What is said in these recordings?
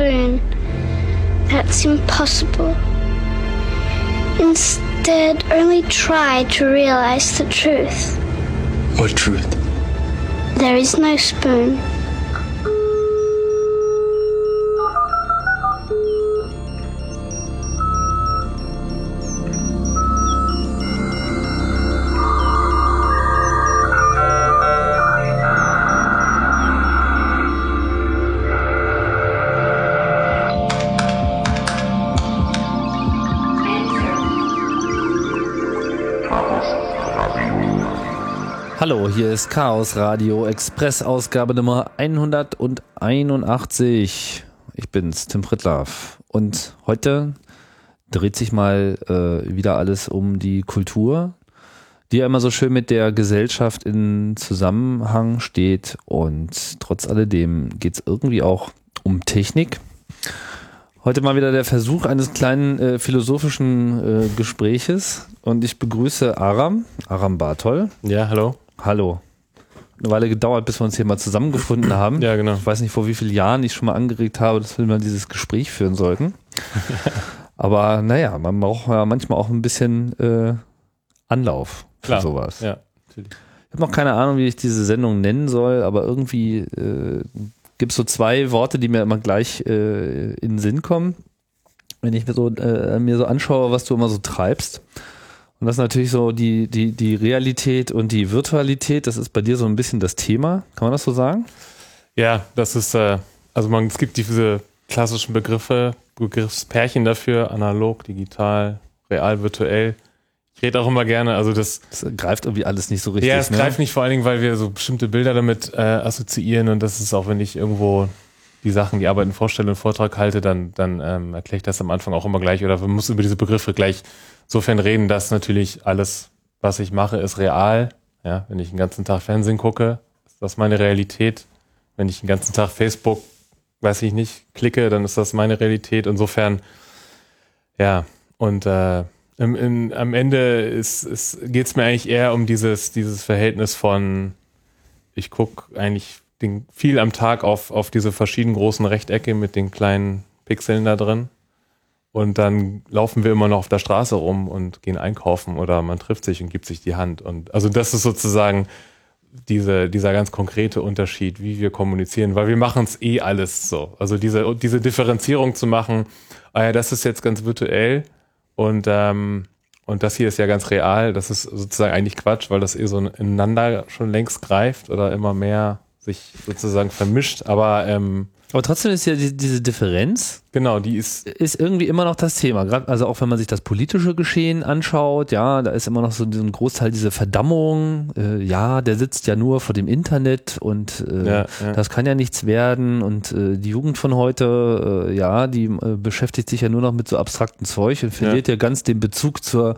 and bend the spoon. That's impossible. Instead, only try to realize the truth. What truth? There is no spoon. Hier ist Chaos Radio Express Ausgabe Nummer 181. Ich bin's, Tim Pritlaff. Und heute dreht sich mal äh, wieder alles um die Kultur, die ja immer so schön mit der Gesellschaft in Zusammenhang steht. Und trotz alledem geht's irgendwie auch um Technik. Heute mal wieder der Versuch eines kleinen äh, philosophischen äh, Gespräches. Und ich begrüße Aram, Aram Bartol. Ja, hallo. Hallo. Eine Weile gedauert, bis wir uns hier mal zusammengefunden haben. Ja, genau. Ich weiß nicht, vor wie vielen Jahren ich schon mal angeregt habe, dass wir mal dieses Gespräch führen sollten. Aber naja, man braucht ja manchmal auch ein bisschen äh, Anlauf für Klar. sowas. Ja, natürlich. Ich habe noch keine Ahnung, wie ich diese Sendung nennen soll, aber irgendwie äh, gibt es so zwei Worte, die mir immer gleich äh, in den Sinn kommen, wenn ich mir so, äh, mir so anschaue, was du immer so treibst. Und das ist natürlich so die, die, die Realität und die Virtualität, das ist bei dir so ein bisschen das Thema. Kann man das so sagen? Ja, das ist, äh, also man, es gibt diese klassischen Begriffe, Begriffspärchen dafür, analog, digital, real, virtuell. Ich rede auch immer gerne, also das, Das greift irgendwie alles nicht so richtig. ja, es ne? greift nicht vor allen Dingen, weil wir so bestimmte Bilder damit äh, assoziieren und das ist auch, wenn ich irgendwo die Sachen, die Arbeiten vorstelle, einen Vortrag halte, dann, dann ähm, erkläre ich das am Anfang auch immer gleich oder wir müssen über diese Begriffe gleich sofern reden, dass natürlich alles, was ich mache, ist real. Ja, wenn ich den ganzen Tag Fernsehen gucke, ist das meine Realität. Wenn ich den ganzen Tag Facebook, weiß ich nicht, klicke, dann ist das meine Realität. Insofern, ja, und äh, im, in, am Ende ist, ist, geht es mir eigentlich eher um dieses, dieses Verhältnis von, ich gucke eigentlich den, viel am Tag auf, auf diese verschiedenen großen Rechtecke mit den kleinen Pixeln da drin. Und dann laufen wir immer noch auf der Straße rum und gehen einkaufen oder man trifft sich und gibt sich die Hand. Und also das ist sozusagen diese, dieser ganz konkrete Unterschied, wie wir kommunizieren, weil wir machen es eh alles so. Also diese, diese Differenzierung zu machen, ah ja, das ist jetzt ganz virtuell und, ähm, und das hier ist ja ganz real, das ist sozusagen eigentlich Quatsch, weil das eh so ineinander schon längst greift oder immer mehr sich sozusagen vermischt. Aber ähm, Aber trotzdem ist ja die, diese Differenz, genau, die ist ist irgendwie immer noch das Thema. Gerade also auch wenn man sich das politische Geschehen anschaut, ja, da ist immer noch so ein Großteil diese Verdammung. Äh, ja, der sitzt ja nur vor dem Internet und äh, Ja, ja. das kann ja nichts werden. Und äh, die Jugend von heute, äh, ja, die äh, beschäftigt sich ja nur noch mit so abstrakten Zeug und verliert ja. ganz den Bezug zur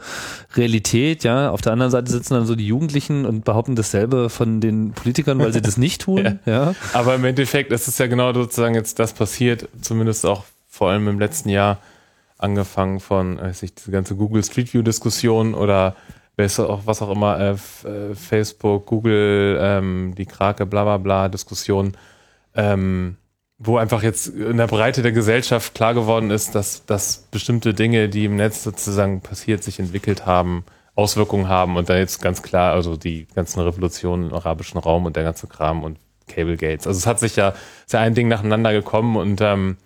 Realität. Ja, auf der anderen Seite sitzen dann so die Jugendlichen und behaupten dasselbe von den Politikern, weil sie das nicht tun. ja. Aber im Endeffekt ist es ja genau sozusagen jetzt das passiert, zumindest auch vor allem im letzten Jahr, angefangen von, weiß ich, diese ganze Google Street View Diskussion oder was auch, immer, äh, äh, Facebook, Google, ähm, die Krake, bla bla bla Diskussion, ähm, wo einfach jetzt in der Breite der Gesellschaft klar geworden ist, dass, dass bestimmte Dinge, die im Netz sozusagen passiert, sich entwickelt haben, Auswirkungen haben und da jetzt ganz klar, also die ganzen Revolutionen im arabischen Raum und der ganze Kram und Cable Gates. Also es hat sich ja, ist ja ein Ding nacheinander gekommen und ähm,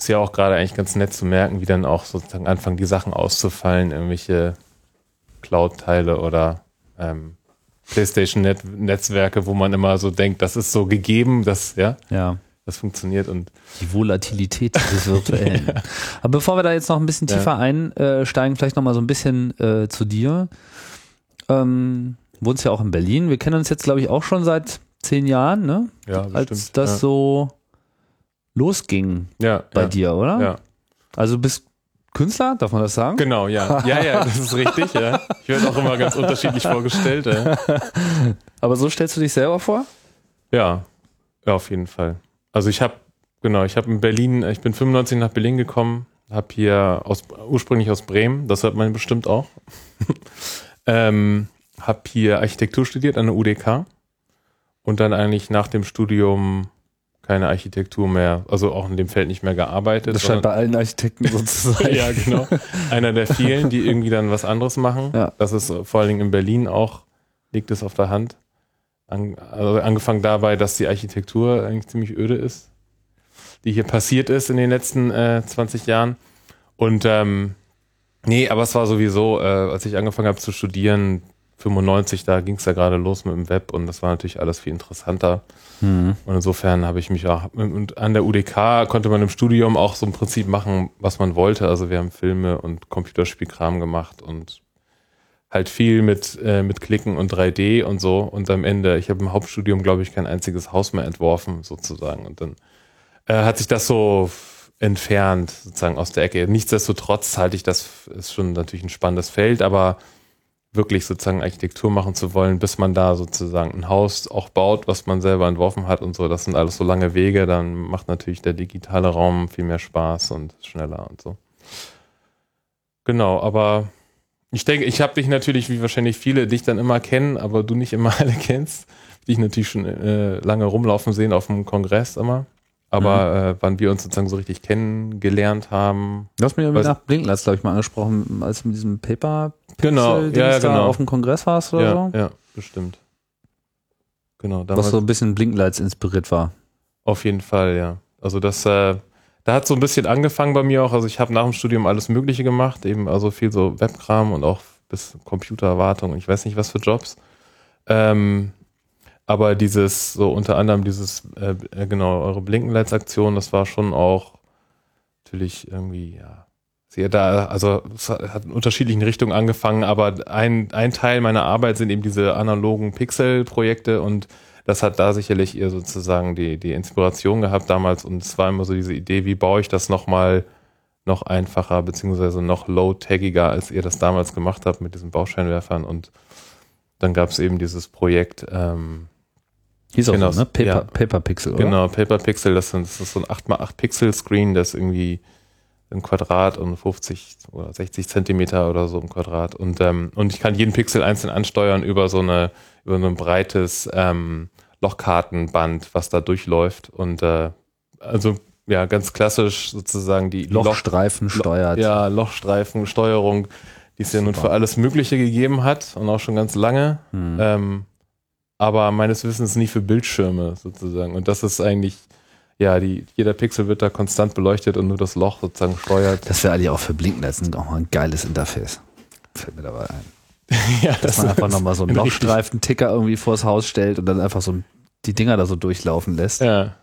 ist ja auch gerade eigentlich ganz nett zu merken, wie dann auch sozusagen anfangen, die Sachen auszufallen, irgendwelche Cloud-Teile oder ähm, PlayStation-Netzwerke, wo man immer so denkt, das ist so gegeben, das, ja, ja. das funktioniert und Die Volatilität des Virtuellen. Aber bevor wir da jetzt noch ein bisschen Ja. tiefer einsteigen, vielleicht noch mal so ein bisschen äh, zu dir. Ähm, wohnst ja auch in Berlin. Wir kennen uns jetzt, glaube ich, auch schon seit zehn Jahren, ne? ja, Als bestimmt. das ja. so losging ja, bei ja, dir, oder? Ja, Also du bist Künstler, darf man das sagen? genau, ja. Ja, ja, das ist richtig, ja. Ich werde auch immer ganz unterschiedlich vorgestellt, ja. Aber so stellst du dich selber vor? Ja, ja, auf jeden Fall. Also ich habe, genau, ich habe in Berlin, ich bin 95 nach Berlin gekommen, habe hier aus, ursprünglich aus Bremen, das hört man bestimmt auch, ähm, habe hier Architektur studiert an der UDK und dann eigentlich nach dem Studium keine Architektur mehr, also auch in dem Feld nicht mehr gearbeitet. Das scheint bei allen Architekten so zu sein. ja, genau. Einer der vielen, die irgendwie dann was anderes machen. Ja. Das ist vor allen Dingen in Berlin auch, liegt es auf der Hand. An, also angefangen dabei, dass die Architektur eigentlich ziemlich öde ist, die hier passiert ist in den letzten äh, 20 Jahren. Und ähm, nee, aber es war sowieso, äh, als ich angefangen habe zu studieren, 95, da ging es ja gerade los mit dem Web und das war natürlich alles viel interessanter. Mhm. Und insofern habe ich mich auch, und an der UDK konnte man im Studium auch so im Prinzip machen, was man wollte. Also wir haben Filme und Computerspielkram gemacht und halt viel mit, äh, mit Klicken und 3D und so. Und am Ende, ich habe im Hauptstudium, glaube ich, kein einziges Haus mehr entworfen, sozusagen. Und dann äh, hat sich das so entfernt, sozusagen aus der Ecke. Nichtsdestotrotz halte ich das, ist schon natürlich ein spannendes Feld, aber wirklich sozusagen Architektur machen zu wollen, bis man da sozusagen ein Haus auch baut, was man selber entworfen hat und so. Das sind alles so lange Wege, dann macht natürlich der digitale Raum viel mehr Spaß und schneller und so. Genau, aber ich denke, ich habe dich natürlich, wie wahrscheinlich viele dich dann immer kennen, aber du nicht immer alle kennst. Dich natürlich schon äh, lange rumlaufen sehen auf dem Kongress immer. Aber äh, wann wir uns sozusagen so richtig kennengelernt haben. Du hast mir Weiß- nach Blinklatz, glaube ich, mal angesprochen, als mit diesem Paper Genau, ja, ja, genau. auf dem Kongress warst oder Ja, so. ja, bestimmt. Genau, Was so ein bisschen Blinklights inspiriert war. auf jeden Fall, ja. Also das, äh, da hat so ein bisschen angefangen bei mir auch. Also ich habe nach dem Studium alles Mögliche gemacht, eben also viel so Webkram und auch bis Computerwartung und ich weiß nicht was für Jobs. Ähm, aber dieses, so unter anderem dieses, äh, äh, genau, eure Blinkenlights-Aktion, das war schon auch natürlich irgendwie, ja, sehr da, also es hat in unterschiedlichen Richtungen angefangen, aber ein, ein Teil meiner Arbeit sind eben diese analogen Pixel-Projekte und das hat da sicherlich ihr sozusagen die, die Inspiration gehabt damals und es war immer so diese Idee, wie baue ich das nochmal noch einfacher beziehungsweise noch low-taggiger, als ihr das damals gemacht habt mit diesen Bauscheinwerfern und dann gab es eben dieses Projekt, ähm, Hieß auch Genau, so, ne? Paper, ja. Paper Pixel, oder? Genau, Paper Pixel, das, sind, das ist so ein 8x8 Pixel Screen, das irgendwie ein Quadrat und 50 oder 60 Zentimeter oder so im Quadrat. Und, ähm, und ich kann jeden Pixel einzeln ansteuern über so eine, über so ein breites ähm, Lochkartenband, was da durchläuft. Und äh, also ja, ganz klassisch sozusagen die Loch- Lochstreifen steuert. ja, Lochstreifensteuerung, die es ja nun für alles Mögliche gegeben hat und auch schon ganz lange. Hm. Ähm, aber meines Wissens nie für Bildschirme sozusagen. Und das ist eigentlich, ja, die, jeder Pixel wird da konstant beleuchtet und nur das Loch sozusagen steuert. Das wäre eigentlich auch für Blinklights ein, auch mal ein geiles Interface. Fällt mir dabei ein. ja, Dass man einfach nochmal so einen Lochstreifen-Ticker irgendwie vors Haus stellt und dann einfach so die Dinger da so durchlaufen lässt. Ja.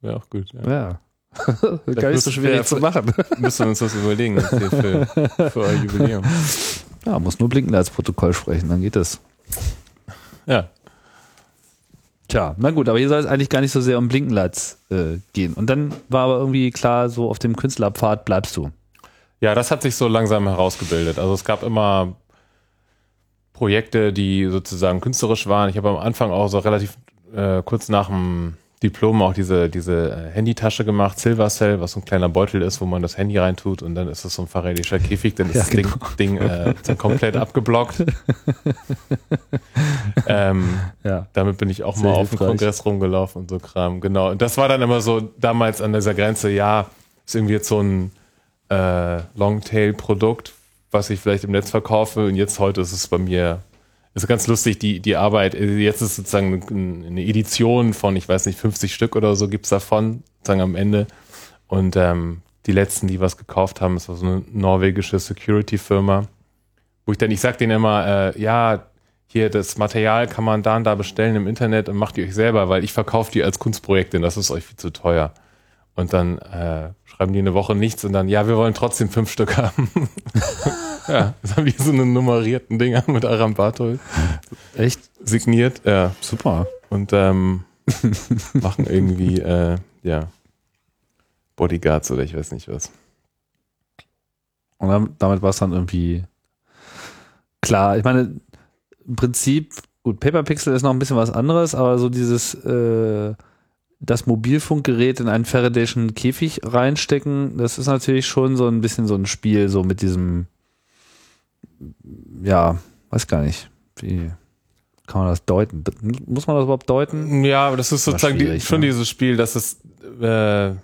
Wäre auch gut. Ja. Ja. Gar nicht so schwierig wir- zu machen. Müssen wir uns das überlegen für, für euer Jubiläum. Ja, muss nur Blinklights-Protokoll sprechen, dann geht es. Ja. Tja, na gut, aber hier soll es eigentlich gar nicht so sehr um Blinkenlights äh, gehen. Und dann war aber irgendwie klar, so auf dem Künstlerpfad bleibst du. Ja, das hat sich so langsam herausgebildet. Also es gab immer Projekte, die sozusagen künstlerisch waren. Ich habe am Anfang auch so relativ äh, kurz nach dem Diplom auch diese, diese äh, Handytasche gemacht, Silver Cell, was so ein kleiner Beutel ist, wo man das Handy reintut und dann ist es so ein faradischer Käfig, dann ist Ja, das genau. Ding, Ding äh, so komplett abgeblockt. ähm, Ja. damit bin ich auch Sehr mal auf dem. Kongress rumgelaufen und so Kram. Genau. Und das war dann immer so damals an dieser Grenze, ja, ist irgendwie jetzt so ein äh, Longtail-Produkt, was ich vielleicht im Netz verkaufe. Und jetzt heute ist es bei mir, ist ganz lustig, die, die Arbeit, äh, jetzt ist sozusagen eine Edition von, ich weiß nicht, 50 Stück oder so gibt's davon, sozusagen am Ende. Und ähm, die letzten, die was gekauft haben, ist so eine norwegische Security-Firma, wo ich dann, ich sag denen immer, äh, ja, hier das Material kann man da und da bestellen im Internet und macht die euch selber, weil ich verkaufe die als Kunstprojekte das ist euch viel zu teuer. Und dann äh, schreiben die eine Woche nichts und dann, ja, wir wollen trotzdem fünf Stück haben. ja, das haben die so eine nummerierten Dinger mit Arambato Echt? signiert, ja. Super. Und ähm, machen irgendwie, äh, ja, Bodyguards oder ich weiß nicht was. Und dann, damit war es dann irgendwie klar. Ich meine, im Prinzip, gut, Paperpixel ist noch ein bisschen was anderes, aber so dieses, äh, das Mobilfunkgerät in einen Faradayschen Käfig reinstecken, das ist natürlich schon so ein bisschen so ein Spiel, so mit diesem, ja, weiß gar nicht, wie, kann man das deuten? Muss man das überhaupt deuten? Ja, aber das ist sozusagen die, schon ne? dieses Spiel, dass es, äh,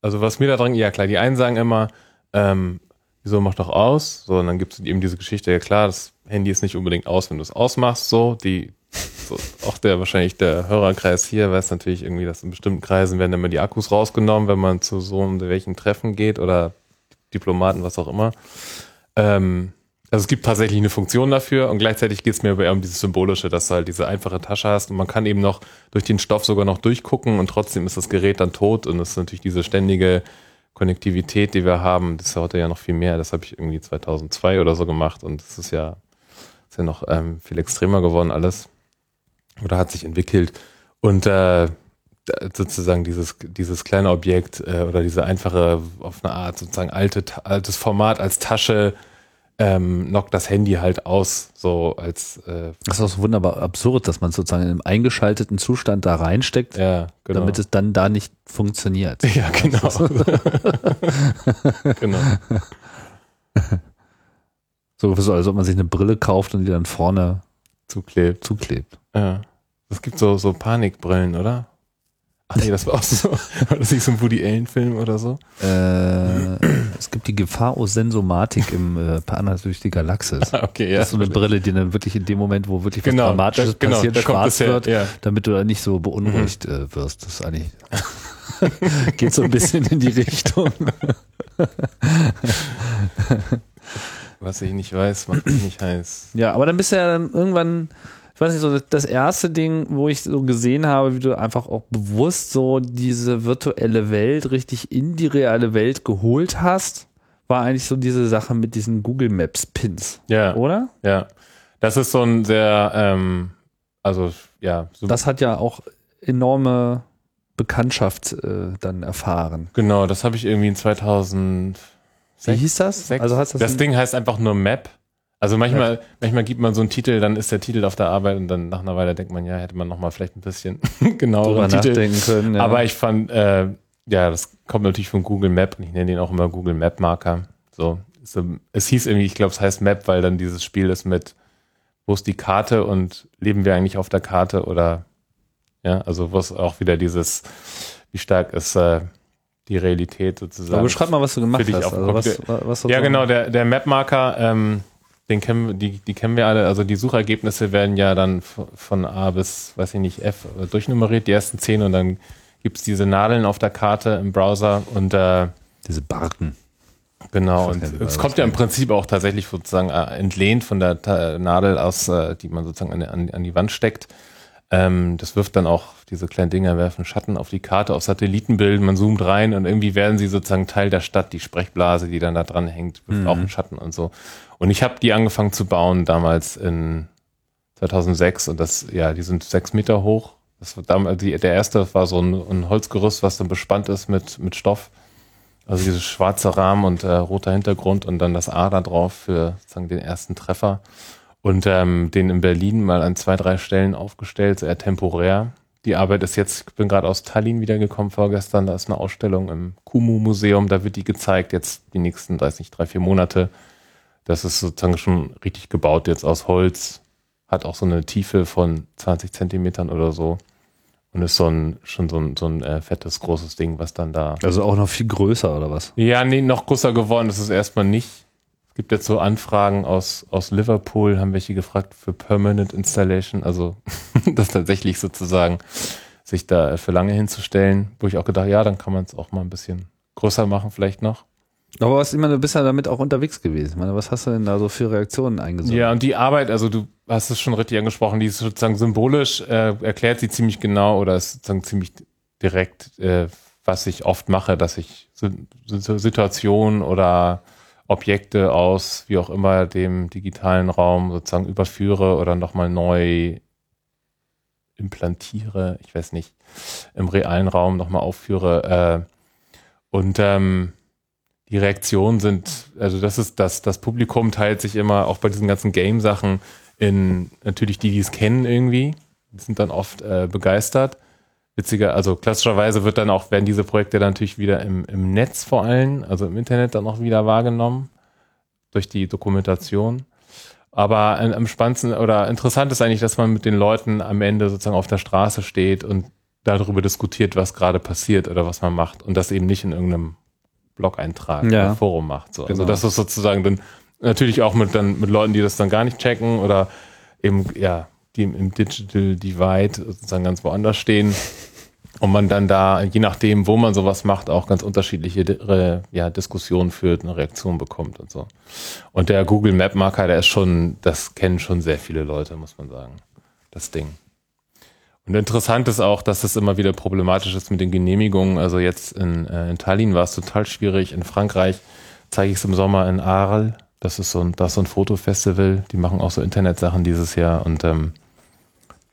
also was mir da dran, ja klar, die einen sagen immer, ähm, wieso mach doch aus? So, und dann gibt es eben diese Geschichte, ja klar, das Handy ist nicht unbedingt aus, wenn du es ausmachst, so, die, auch der, wahrscheinlich der Hörerkreis hier weiß natürlich irgendwie, dass in bestimmten Kreisen werden immer die Akkus rausgenommen, wenn man zu so welchen Treffen geht oder Diplomaten, was auch immer. Ähm, also es gibt tatsächlich eine Funktion dafür und gleichzeitig geht es mir aber eher um dieses Symbolische, dass du halt diese einfache Tasche hast und man kann eben noch durch den Stoff sogar noch durchgucken und trotzdem ist das Gerät dann tot und es ist natürlich diese ständige Konnektivität, die wir haben, das ist ja heute ja noch viel mehr. Das habe ich irgendwie 2002 oder so gemacht und das ist ja, ist ja noch ähm, viel extremer geworden alles oder hat sich entwickelt und äh, sozusagen dieses, dieses kleine Objekt äh, oder diese einfache, auf eine Art sozusagen alte, altes Format als Tasche ähm, knockt das Handy halt aus, so als äh, Das ist auch so wunderbar absurd, dass man sozusagen im eingeschalteten Zustand da reinsteckt, ja, genau. damit es dann da nicht funktioniert. Ja, genau. genau. So, so, als ob man sich eine Brille kauft und die dann vorne Zuklebt. zuklebt. Ja. Es gibt so, so Panikbrillen, oder? Ach nee, das war auch so. War das nicht so ein Woody Allen-Film oder so? Äh, es gibt die Gefahr aus Sensomatik im äh, Partner durch die Galaxis. okay, ja. Das ist so eine Brille, die dann wirklich in dem Moment, wo wirklich was Genau, Dramatisches da- genau, passiert, schwarz her, wird, ja. Mhm. damit du da nicht so beunruhigt äh, wirst. Das ist eigentlich geht so ein bisschen in die Richtung. Was ich nicht weiß, macht mich nicht heiß. Ja, aber dann bist du ja dann irgendwann, ich weiß nicht, so das erste Ding, wo ich so gesehen habe, wie du einfach auch bewusst so diese virtuelle Welt richtig in die reale Welt geholt hast, war eigentlich so diese Sache mit diesen Google Maps Pins, Ja, oder? ja. Das ist so ein sehr, ähm, also ja, so, Das hat ja auch enorme Bekanntschaft äh, dann erfahren. genau, das habe ich irgendwie in 2000 Wie hieß das? Sechs. Also heißt das, das Ding heißt einfach nur Map. Also manchmal, manchmal gibt man so einen Titel, dann ist der Titel auf der Arbeit und dann nach einer Weile denkt man, ja, hätte man noch mal vielleicht ein bisschen genaueren Titel. nachdenken können. Ja. Aber ich fand, äh, ja, das kommt natürlich von Google Map und ich nenne den auch immer Google Map Marker. So, so es hieß irgendwie, ich glaube, es heißt Map, weil dann dieses Spiel ist mit, wo ist die Karte und leben wir eigentlich auf der Karte oder ja, also wo ist auch wieder dieses, wie stark ist äh, die Realität sozusagen. aber beschreib mal, was du gemacht hast. Also was, was Ja, genau, der, der Map-Marker, ähm, den kennen, die, die kennen wir alle. Also die Suchergebnisse werden ja dann von A bis, weiß ich nicht, F äh, durchnummeriert, die ersten zehn und dann gibt's diese Nadeln auf der Karte im Browser und äh, Diese Barten. genau, und es kommt ja im Prinzip auch tatsächlich sozusagen äh, entlehnt von der Ta Nadel aus, äh, die man sozusagen an, an, an die Wand steckt. Ähm, das wirft dann auch, diese kleinen Dinger werfen Schatten auf die Karte, auf Satellitenbilden, man zoomt rein und irgendwie werden sie sozusagen Teil der Stadt, die Sprechblase, die dann da dran hängt, wirft Mhm. auch einen Schatten und so. Und ich habe die angefangen zu bauen damals in 2006 und das, ja, die sind sechs Meter hoch. Das war damals, die, der erste war so ein, ein Holzgerüst, was dann bespannt ist mit, mit Stoff. Also dieses schwarze Rahmen und äh, roter Hintergrund und dann das A da drauf für sozusagen den ersten Treffer. Und ähm, den in Berlin mal an zwei, drei Stellen aufgestellt, eher temporär. Die Arbeit ist jetzt, ich bin gerade aus Tallinn wiedergekommen vorgestern, da ist eine Ausstellung im Kumu-Museum, da wird die gezeigt, jetzt die nächsten, weiß nicht, drei, vier Monate. Das ist sozusagen schon richtig gebaut jetzt aus Holz, hat auch so eine Tiefe von 20 Zentimetern oder so. Und ist so ein, schon so ein, so ein äh, fettes, großes Ding, was dann da Also auch noch viel größer oder was? ja, nee, noch größer geworden ist es erstmal nicht. Es gibt jetzt so Anfragen aus, aus Liverpool, haben welche gefragt für Permanent Installation, also das tatsächlich sozusagen sich da für lange hinzustellen, wo ich auch gedacht, ja, dann kann man es auch mal ein bisschen größer machen vielleicht noch. Aber was immer, du bist ja damit auch unterwegs gewesen. Ich meine, was hast du denn da so für Reaktionen eingesammelt? Ja, und die Arbeit, also du hast es schon richtig angesprochen, die ist sozusagen symbolisch, äh, erklärt sie ziemlich genau oder ist sozusagen ziemlich direkt, äh, was ich oft mache, dass ich Situationen oder Objekte aus, wie auch immer, dem digitalen Raum sozusagen überführe oder nochmal neu implantiere, ich weiß nicht, im realen Raum nochmal aufführe. Äh, und ähm, die Reaktionen sind, also das ist das, das Publikum teilt sich immer auch bei diesen ganzen Game-Sachen in natürlich die, die es kennen irgendwie, sind dann oft äh, begeistert. Witziger, also klassischerweise wird dann auch, werden diese Projekte dann natürlich wieder im, im Netz vor allem, also im Internet dann auch wieder wahrgenommen durch die Dokumentation. Aber am spannendsten oder interessant ist eigentlich, dass man mit den Leuten am Ende sozusagen auf der Straße steht und darüber diskutiert, was gerade passiert oder was man macht und das eben nicht in irgendeinem Blog-Eintrag Ja. oder Forum macht. So. Also Genau. das ist sozusagen dann natürlich auch mit dann mit Leuten, die das dann gar nicht checken oder eben ja, die im, im Digital Divide sozusagen ganz woanders stehen und man dann da, je nachdem, wo man sowas macht, auch ganz unterschiedliche Re- ja, Diskussionen führt, eine Reaktion bekommt und so. Und der Google Map Marker, der ist schon, das kennen schon sehr viele Leute, muss man sagen. Das Ding. Und interessant ist auch, dass es immer wieder problematisch ist mit den Genehmigungen. Also jetzt in, äh, in Tallinn war es total schwierig. In Frankreich zeige ich es im Sommer in Arles. Das ist so ein, das ist so ein Fotofestival. Die machen auch so Internetsachen dieses Jahr und ähm,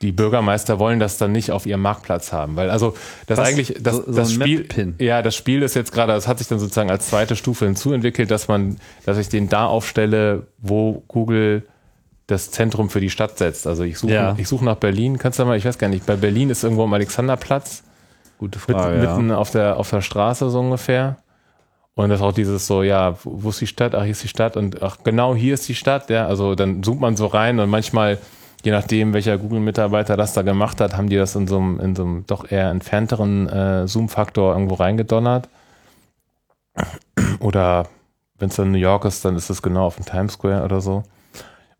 die Bürgermeister wollen das dann nicht auf ihrem Marktplatz haben, weil also das Was? eigentlich das, So- so das Spiel ja das Spiel ist jetzt gerade das hat sich dann sozusagen als zweite Stufe hinzuentwickelt, dass man dass ich den da aufstelle, wo Google das Zentrum für die Stadt setzt. Also ich suche Ja. ich suche nach Berlin, kannst du mal, ich weiß gar nicht, bei Berlin ist irgendwo am Alexanderplatz Gute mit, Frage. ja. mitten auf der auf der Straße so ungefähr. Und das ist auch dieses so, ja, wo wo ist die Stadt? Ach, hier ist die Stadt und ach, genau hier ist die Stadt, ja. Also dann zoomt man so rein und manchmal, je nachdem, welcher Google-Mitarbeiter das da gemacht hat, haben die das in so einem, in so einem doch eher entfernteren äh, Zoom-Faktor irgendwo reingedonnert. Oder wenn es dann New York ist, dann ist es genau auf dem Times Square oder so.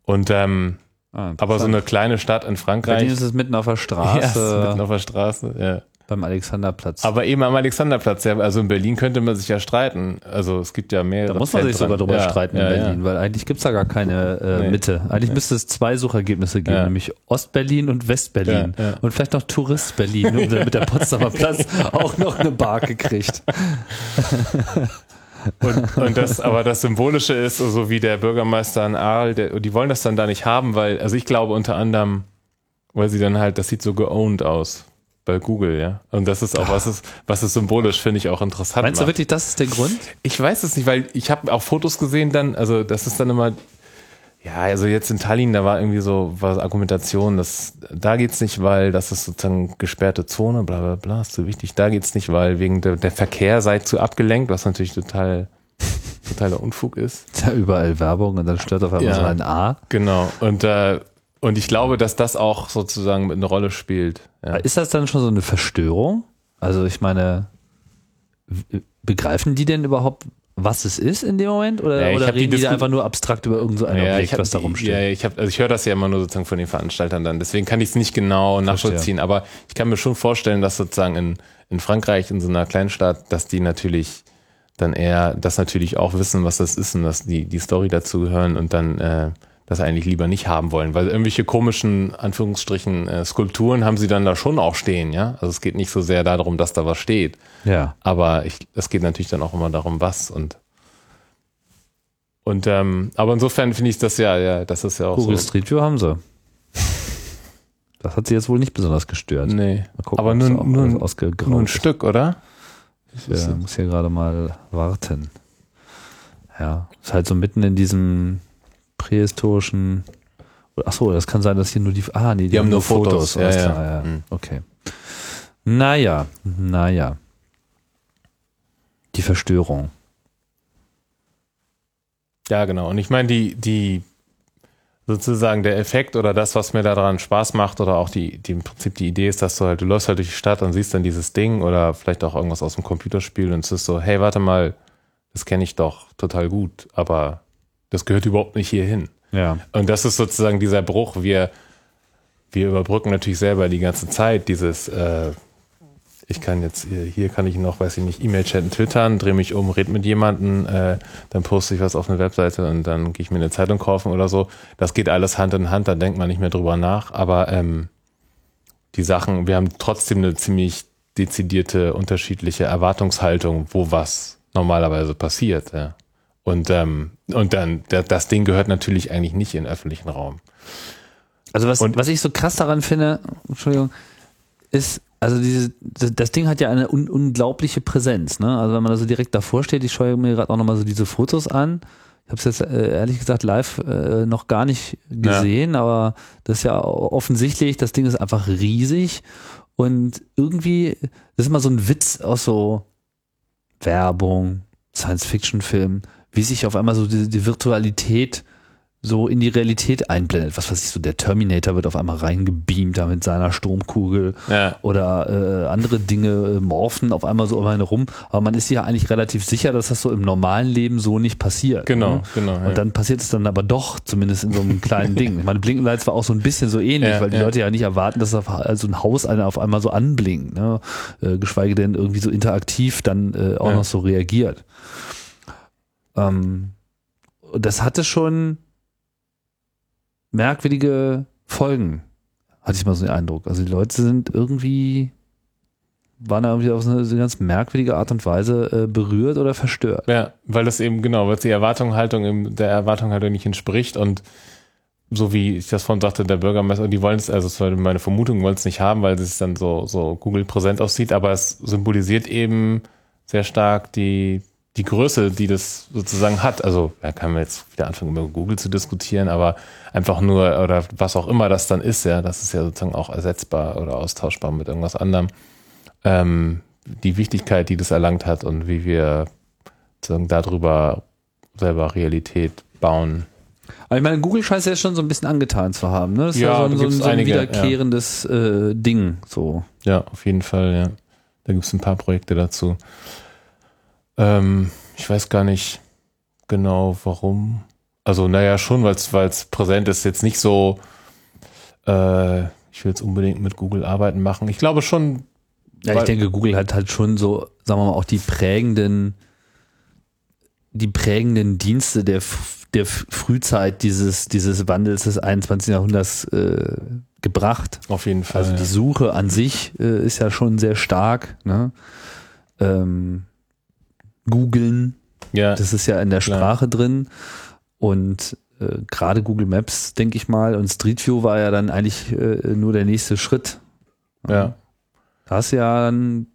Und ähm, Ah, aber so eine kleine Stadt in Frankreich. Berlin ist es mitten auf der ja, Straße mitten auf der Straße, ja. beim Alexanderplatz. Aber eben am Alexanderplatz, ja, also in Berlin könnte man sich ja streiten. Also es gibt ja mehrere. da muss man sich sogar drüber ja, streiten ja, in Berlin, weil eigentlich gibt's da gar keine äh, Nee. Mitte. Eigentlich müsste es zwei Suchergebnisse geben, Ja. nämlich Ostberlin und Westberlin. Ja, ja. Und vielleicht noch Tourist-Berlin, und damit der Potsdamer Platz auch noch eine Barke kriegt. Und, und das, aber das Symbolische ist, so wie der Bürgermeister in Aal, der, die wollen das dann da nicht haben, weil, also ich glaube unter anderem, weil sie dann halt, das sieht so geowned aus bei Google, ja. Und das ist auch, was es, was es symbolisch, finde ich, auch interessant Meinst du macht. wirklich, das ist der Grund? Ich weiß es nicht, weil ich habe auch Fotos gesehen dann, also das ist dann immer, ja, also jetzt in Tallinn, da war irgendwie so war Argumentation, dass da geht's nicht, weil das ist sozusagen gesperrte Zone, bla bla bla, ist so wichtig. Da geht's nicht, weil wegen der, der Verkehr sei zu abgelenkt, was natürlich total totaler Unfug ist. Ja überall Werbung und dann stört auf einmal Ja. so ein A. Genau. Und äh, und ich glaube, dass das auch sozusagen eine Rolle spielt. Ja. Ist das dann schon so eine Verstörung? Also ich meine, begreifen die denn überhaupt, was es ist in dem Moment? Oder, Ja, oder hab die reden die, Disku- einfach nur abstrakt über irgend so ein Objekt, hab was da die- rumsteht? Ja, ich habe, also ich höre das ja immer nur sozusagen von den Veranstaltern dann. Deswegen kann ich es nicht genau nachvollziehen. Aber ich kann mir schon vorstellen, dass sozusagen in, in Frankreich, in so einer Kleinstadt, dass die natürlich dann eher das natürlich auch wissen, was das ist und dass die die Story dazu hören und dann äh, das eigentlich lieber nicht haben wollen, weil irgendwelche komischen Anführungsstrichen äh, Skulpturen haben sie dann da schon auch stehen, ja. Also es geht nicht so sehr darum, dass da was steht, Ja. aber ich, es geht natürlich dann auch immer darum, was und und ähm, aber insofern finde ich das ja, ja, das ist ja auch Google so. Street View haben sie. Das hat sie jetzt wohl nicht besonders gestört. Nee, Mal gucken, aber nur, nur, nur ein ist. Stück, oder? Ich äh, muss hier gerade mal warten. Ja, ist halt so mitten in diesem prähistorischen. Ach so, das kann sein, dass hier nur die. Ah, nee, die, haben nur Fotos. Ja, alles ja. klar, ja. Mhm. Okay. Naja, naja. Die Verstörung. Ja, genau. Und ich meine, die, die sozusagen der Effekt oder das, was mir daran Spaß macht oder auch die, die im Prinzip die Idee ist, dass du halt, du läufst halt durch die Stadt und siehst dann dieses Ding oder vielleicht auch irgendwas aus dem Computerspiel und es ist so, hey, warte mal, das kenne ich doch total gut, aber das gehört überhaupt nicht hier hin. Ja. Und das ist sozusagen dieser Bruch. Wir, wir überbrücken natürlich selber die ganze Zeit dieses, äh, ich kann jetzt, hier, hier kann ich noch, weiß ich nicht, E-Mail chatten, twittern, drehe mich um, red mit jemandem, äh, dann poste ich was auf eine Webseite und dann gehe ich mir eine Zeitung kaufen oder so. Das geht alles Hand in Hand, da denkt man nicht mehr drüber nach. Aber ähm, die Sachen, wir haben trotzdem eine ziemlich dezidierte, unterschiedliche Erwartungshaltung, wo was normalerweise passiert. Ja. Und, ähm, und dann, das Ding gehört natürlich eigentlich nicht in den öffentlichen Raum. Also was, Und- was ich so krass daran finde, Entschuldigung, ist, also diese, das Ding hat ja eine un unglaubliche Präsenz, ne? Also wenn man da so direkt davor steht, ich schaue mir gerade auch nochmal so diese Fotos an. Ich habe es jetzt äh, ehrlich gesagt live äh, noch gar nicht gesehen, aber das ist ja offensichtlich, das Ding ist einfach riesig und irgendwie, das ist immer so ein Witz aus so Werbung, Science-Fiction-Filmen, wie sich auf einmal so die, die Virtualität so in die Realität einblendet. Was weiß ich, so der Terminator wird auf einmal reingebeamt da mit seiner Stromkugel Ja. oder äh, andere Dinge äh, morphen auf einmal so um einen rum. Aber man ist ja eigentlich relativ sicher, dass das so im normalen Leben so nicht passiert. Genau, ne? genau. ja. Und dann passiert es dann aber doch, zumindest in so einem kleinen Ding. Ich meine, Blinkenlights war auch so ein bisschen so ähnlich, Ja, weil die ja. Leute ja nicht erwarten, dass auf, also ein Haus einer auf einmal so anblinkt, ne? äh, geschweige denn irgendwie so interaktiv dann äh, auch Ja. noch so reagiert. Ähm, das hatte schon merkwürdige Folgen, hatte ich mal so den Eindruck. Also die Leute sind irgendwie, waren irgendwie auf eine, so eine ganz merkwürdige Art und Weise äh, berührt oder verstört. Ja, weil das eben, genau, weil es die Erwartungshaltung im, der Erwartungshaltung nicht entspricht und so wie ich das vorhin sagte, der Bürgermeister, die wollen es, also es war meine Vermutung, wollen es nicht haben, weil es dann so, so Google präsent aussieht, aber es symbolisiert eben sehr stark die, die Größe, die das sozusagen hat. Also, da kann man jetzt wieder anfangen, über Google zu diskutieren, aber einfach nur, oder was auch immer das dann ist, ja, das ist ja sozusagen auch ersetzbar oder austauschbar mit irgendwas anderem. Ähm, die Wichtigkeit, die das erlangt hat und wie wir sozusagen darüber selber Realität bauen. Aber ich meine, Google scheint es ja schon so ein bisschen angetan zu haben. Ne? Das Ja, ist ja so so ein, so ein einige, ja. wiederkehrendes äh, Ding. So. Ja, auf jeden Fall, ja. Da gibt es ein paar Projekte dazu. Ähm, ich weiß gar nicht genau warum. Also, naja, schon, weil es präsent ist, jetzt nicht so, äh, ich will jetzt unbedingt mit Google arbeiten machen. Ich glaube schon, Ja, ich denke, Google hat halt schon so, sagen wir mal, auch die prägenden, die prägenden Dienste der, der Frühzeit dieses, dieses Wandels des 21. Jahrhunderts äh, gebracht. auf jeden Fall. Also die ja. Suche an sich äh, ist ja schon sehr stark. Ne? Ähm, Googeln, ja, das ist ja in der Klar. Sprache drin. Und äh, gerade Google Maps, denke ich mal, und Street View war ja dann eigentlich äh, nur der nächste Schritt. ja. Da hast du ja dann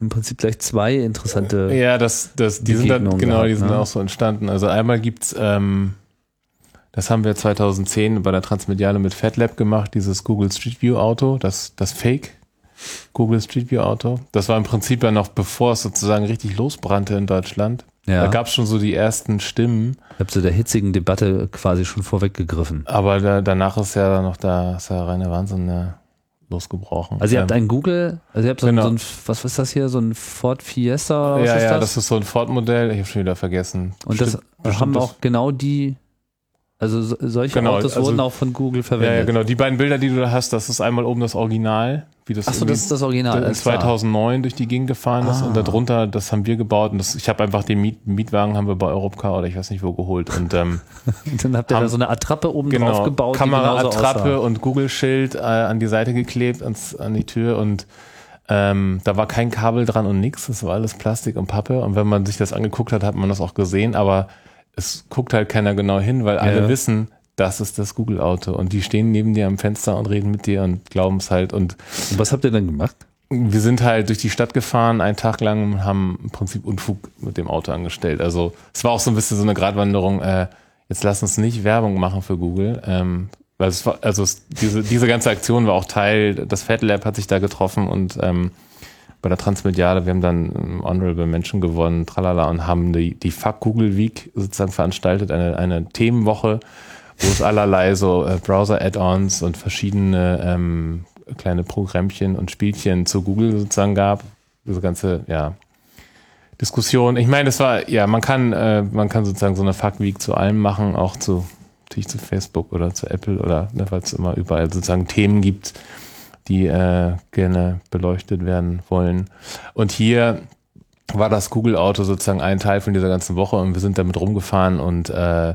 im Prinzip gleich zwei interessante. Ja, das, das, die sind dann, genau, die sind ne? auch so entstanden. Also einmal gibt's, ähm, das haben wir 2010 bei der Transmediale mit FatLab gemacht, dieses Google Street View Auto, das, das Fake Google Street View Auto. Das war im Prinzip ja noch bevor es sozusagen richtig losbrannte in Deutschland. Ja. Da gab's schon so die ersten Stimmen, Ich habe so der hitzigen Debatte quasi schon vorweggegriffen. aber da, danach ist ja noch da, ist ja reine Wahnsinn äh, losgebrochen. Also ihr habt Ähm, ein Google, also ihr habt so, Genau. ein, so ein, was ist das hier, so ein Ford Fiesta oder was ja, ist ja, das? das ist so ein Ford-Modell, ich habe schon wieder vergessen. Und das Bestimmt- bestimmt haben das- auch genau die, also so, solche Genau, Autos also- wurden auch von Google Ja, verwendet. ja, genau. Die beiden Bilder, die du da hast, das ist einmal oben das Original, wie das, irgendwie das ist das Original. in alles klar. 2009 durch die Gegend gefahren ist Ah. und darunter, das haben wir gebaut und das, ich habe einfach den Miet, Mietwagen haben wir bei Europcar oder ich weiß nicht wo geholt und ähm, dann habt ihr da haben- so eine Attrappe oben drauf genau, gebaut. die Kamera, Attrappe und Google-Schild äh, an die Seite geklebt, ans, an die Tür und ähm, da war kein Kabel dran und nix, das war alles Plastik und Pappe und wenn man sich das angeguckt hat, hat man das auch gesehen, aber es guckt halt keiner genau hin, weil alle Ja. wissen, das ist das Google-Auto und die stehen neben dir am Fenster und reden mit dir und glauben es halt und Und was habt ihr dann gemacht? wir sind halt durch die Stadt gefahren, einen Tag lang und haben im Prinzip Unfug mit dem Auto angestellt. Also es war auch so ein bisschen so eine Gratwanderung, äh, jetzt lass uns nicht Werbung machen für Google. Ähm, weil es war, also es, diese, diese ganze Aktion war auch Teil, das Fat Lab hat sich da getroffen und ähm, bei der Transmediale, wir haben dann Honorable Mention gewonnen, tralala, und haben die, die Fuck Google Week sozusagen veranstaltet, eine, eine Themenwoche, wo es allerlei so äh, Browser-Add-ons und verschiedene ähm, kleine Programmchen und Spielchen zu Google sozusagen gab. Diese ganze, ja, Diskussion. Ich meine, das war, ja, man kann, äh, man kann sozusagen so eine Fuck Week zu allem machen, auch zu, natürlich zu Facebook oder zu Apple oder, ne, weil es immer überall sozusagen Themen gibt, die äh, gerne beleuchtet werden wollen. Und hier war das Google-Auto sozusagen ein Teil von dieser ganzen Woche und wir sind damit rumgefahren und äh,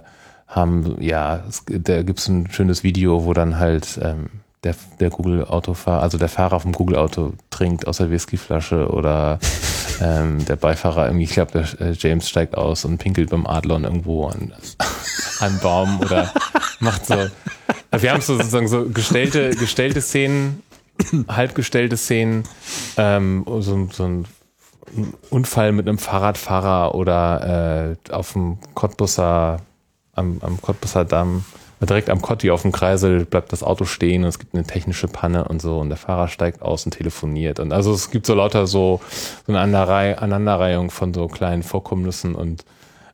haben, ja, es, da gibt's ein schönes Video, wo dann halt ähm, der, der Google-Autofahrer, also der Fahrer vom Google-Auto trinkt aus der Whiskyflasche oder ähm, der Beifahrer irgendwie, ich glaube, der äh, James steigt aus und pinkelt beim Adlon irgendwo an, an Baum oder macht so. Also wir haben so sozusagen so gestellte, gestellte Szenen, halbgestellte Szenen, ähm, so, so ein Unfall mit einem Fahrradfahrer oder äh, auf dem Cottbusser, am, am Cottbusser Damm, direkt am Kotti auf dem Kreisel bleibt das Auto stehen und es gibt eine technische Panne und so und der Fahrer steigt aus und telefoniert und also es gibt so lauter so, so eine Aneinanderrei- Aneinanderreihung von so kleinen Vorkommnissen und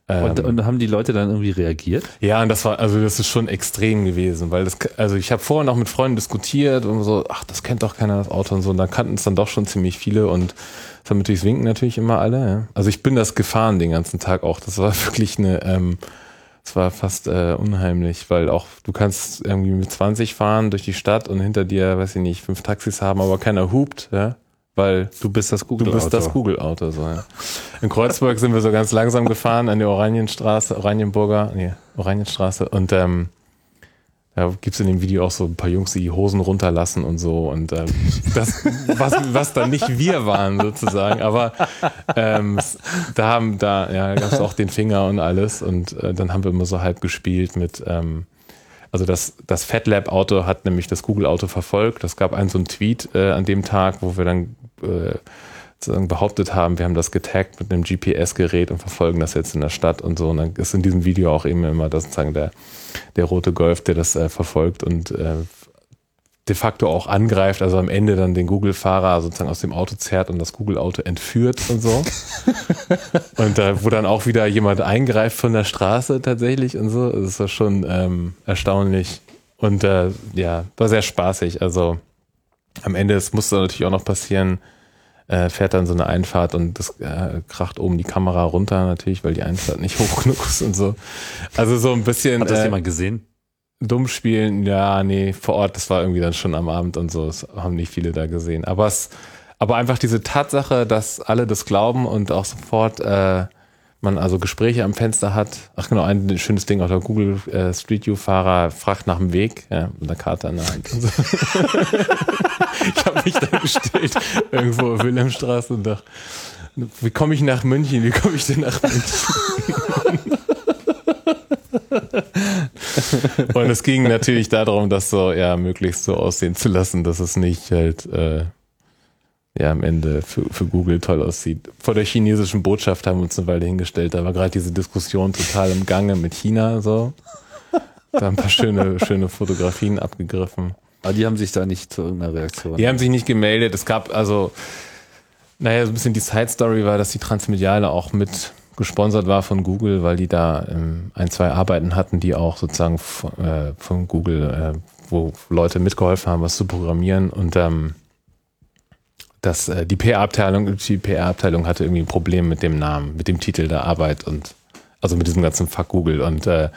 Und, Ähm, und haben die Leute dann irgendwie reagiert? Ja, und das war, also das ist schon extrem gewesen, weil das, also ich habe vorher noch mit Freunden diskutiert und so, ach, das kennt doch keiner das Auto und so, und dann kannten es dann doch schon ziemlich viele und damit durchs Winken natürlich immer alle. Ja. Also ich bin das gefahren den ganzen Tag auch. Das war wirklich eine, ähm, das war fast äh, unheimlich, weil auch du kannst irgendwie mit 20 fahren durch die Stadt und hinter dir, weiß ich nicht, fünf Taxis haben, aber keiner hupt, ja, weil Du bist das Google Du bist das Google-Auto, so, ja. In Kreuzberg sind wir so ganz langsam gefahren an die Oranienstraße, Oranienburger, nee, Oranienstraße und ähm, da gibt's in dem Video auch so ein paar Jungs, die die Hosen runterlassen und so und ähm, das, was, was dann nicht wir waren sozusagen, aber ähm, da haben da, ja, gab's auch den Finger und alles und äh, dann haben wir immer so halb gespielt mit ähm, also das, das FatLab-Auto hat nämlich das Google-Auto verfolgt. Es gab einen so einen Tweet äh, an dem Tag, wo wir dann äh, sozusagen behauptet haben, wir haben das getaggt mit einem GPS-Gerät und verfolgen das jetzt in der Stadt und so. Und dann ist in diesem Video auch eben immer das sozusagen der, der rote Golf, der das äh, verfolgt und äh, de facto auch angreift, also am Ende dann den Google-Fahrer sozusagen aus dem Auto zerrt und das Google-Auto entführt und so. und da, wo dann auch wieder jemand eingreift von der Straße tatsächlich und so. Das war schon ähm, erstaunlich. Und äh, ja, war sehr spaßig. Also am Ende, es musste natürlich auch noch passieren, äh, fährt dann so eine Einfahrt und das äh, kracht oben die Kamera runter natürlich, weil die Einfahrt nicht hoch genug ist und so. Also so ein bisschen Hat das äh, jemand gesehen? dumm spielen, ja, nee, vor Ort, das war irgendwie dann schon am Abend und so, das haben nicht viele da gesehen. Aber es, aber einfach diese Tatsache, dass alle das glauben und auch sofort äh, man also Gespräche am Fenster hat. Ach genau, ein schönes Ding auch der Google äh, Street View Fahrer fragt nach dem Weg, ja, mit einer Karte an der Hand. Ich habe mich da gestellt irgendwo in Wilhelmstraße und dachte, wie komme ich nach München? Wie komme ich denn nach München? Und es ging natürlich darum, das so ja möglichst so aussehen zu lassen, dass es nicht halt äh, ja am Ende für, für Google toll aussieht. Vor der chinesischen Botschaft haben wir uns eine Weile hingestellt. Da war gerade diese Diskussion total im Gange mit China so. Da ein paar schöne, schöne Fotografien abgegriffen. Aber die haben sich da nicht zu irgendeiner Reaktion. Die haben sich nicht gemeldet. Es gab also, naja, so ein bisschen die Side Story war, dass die Transmediale auch mit gesponsert war von Google, weil die da ähm, ein, zwei Arbeiten hatten, die auch sozusagen von, äh, von Google, äh, wo Leute mitgeholfen haben, was zu programmieren und ähm, dass äh, die PR-Abteilung, die PR-Abteilung hatte irgendwie ein Problem mit dem Namen, mit dem Titel der Arbeit und also mit diesem ganzen Fuck Google und äh,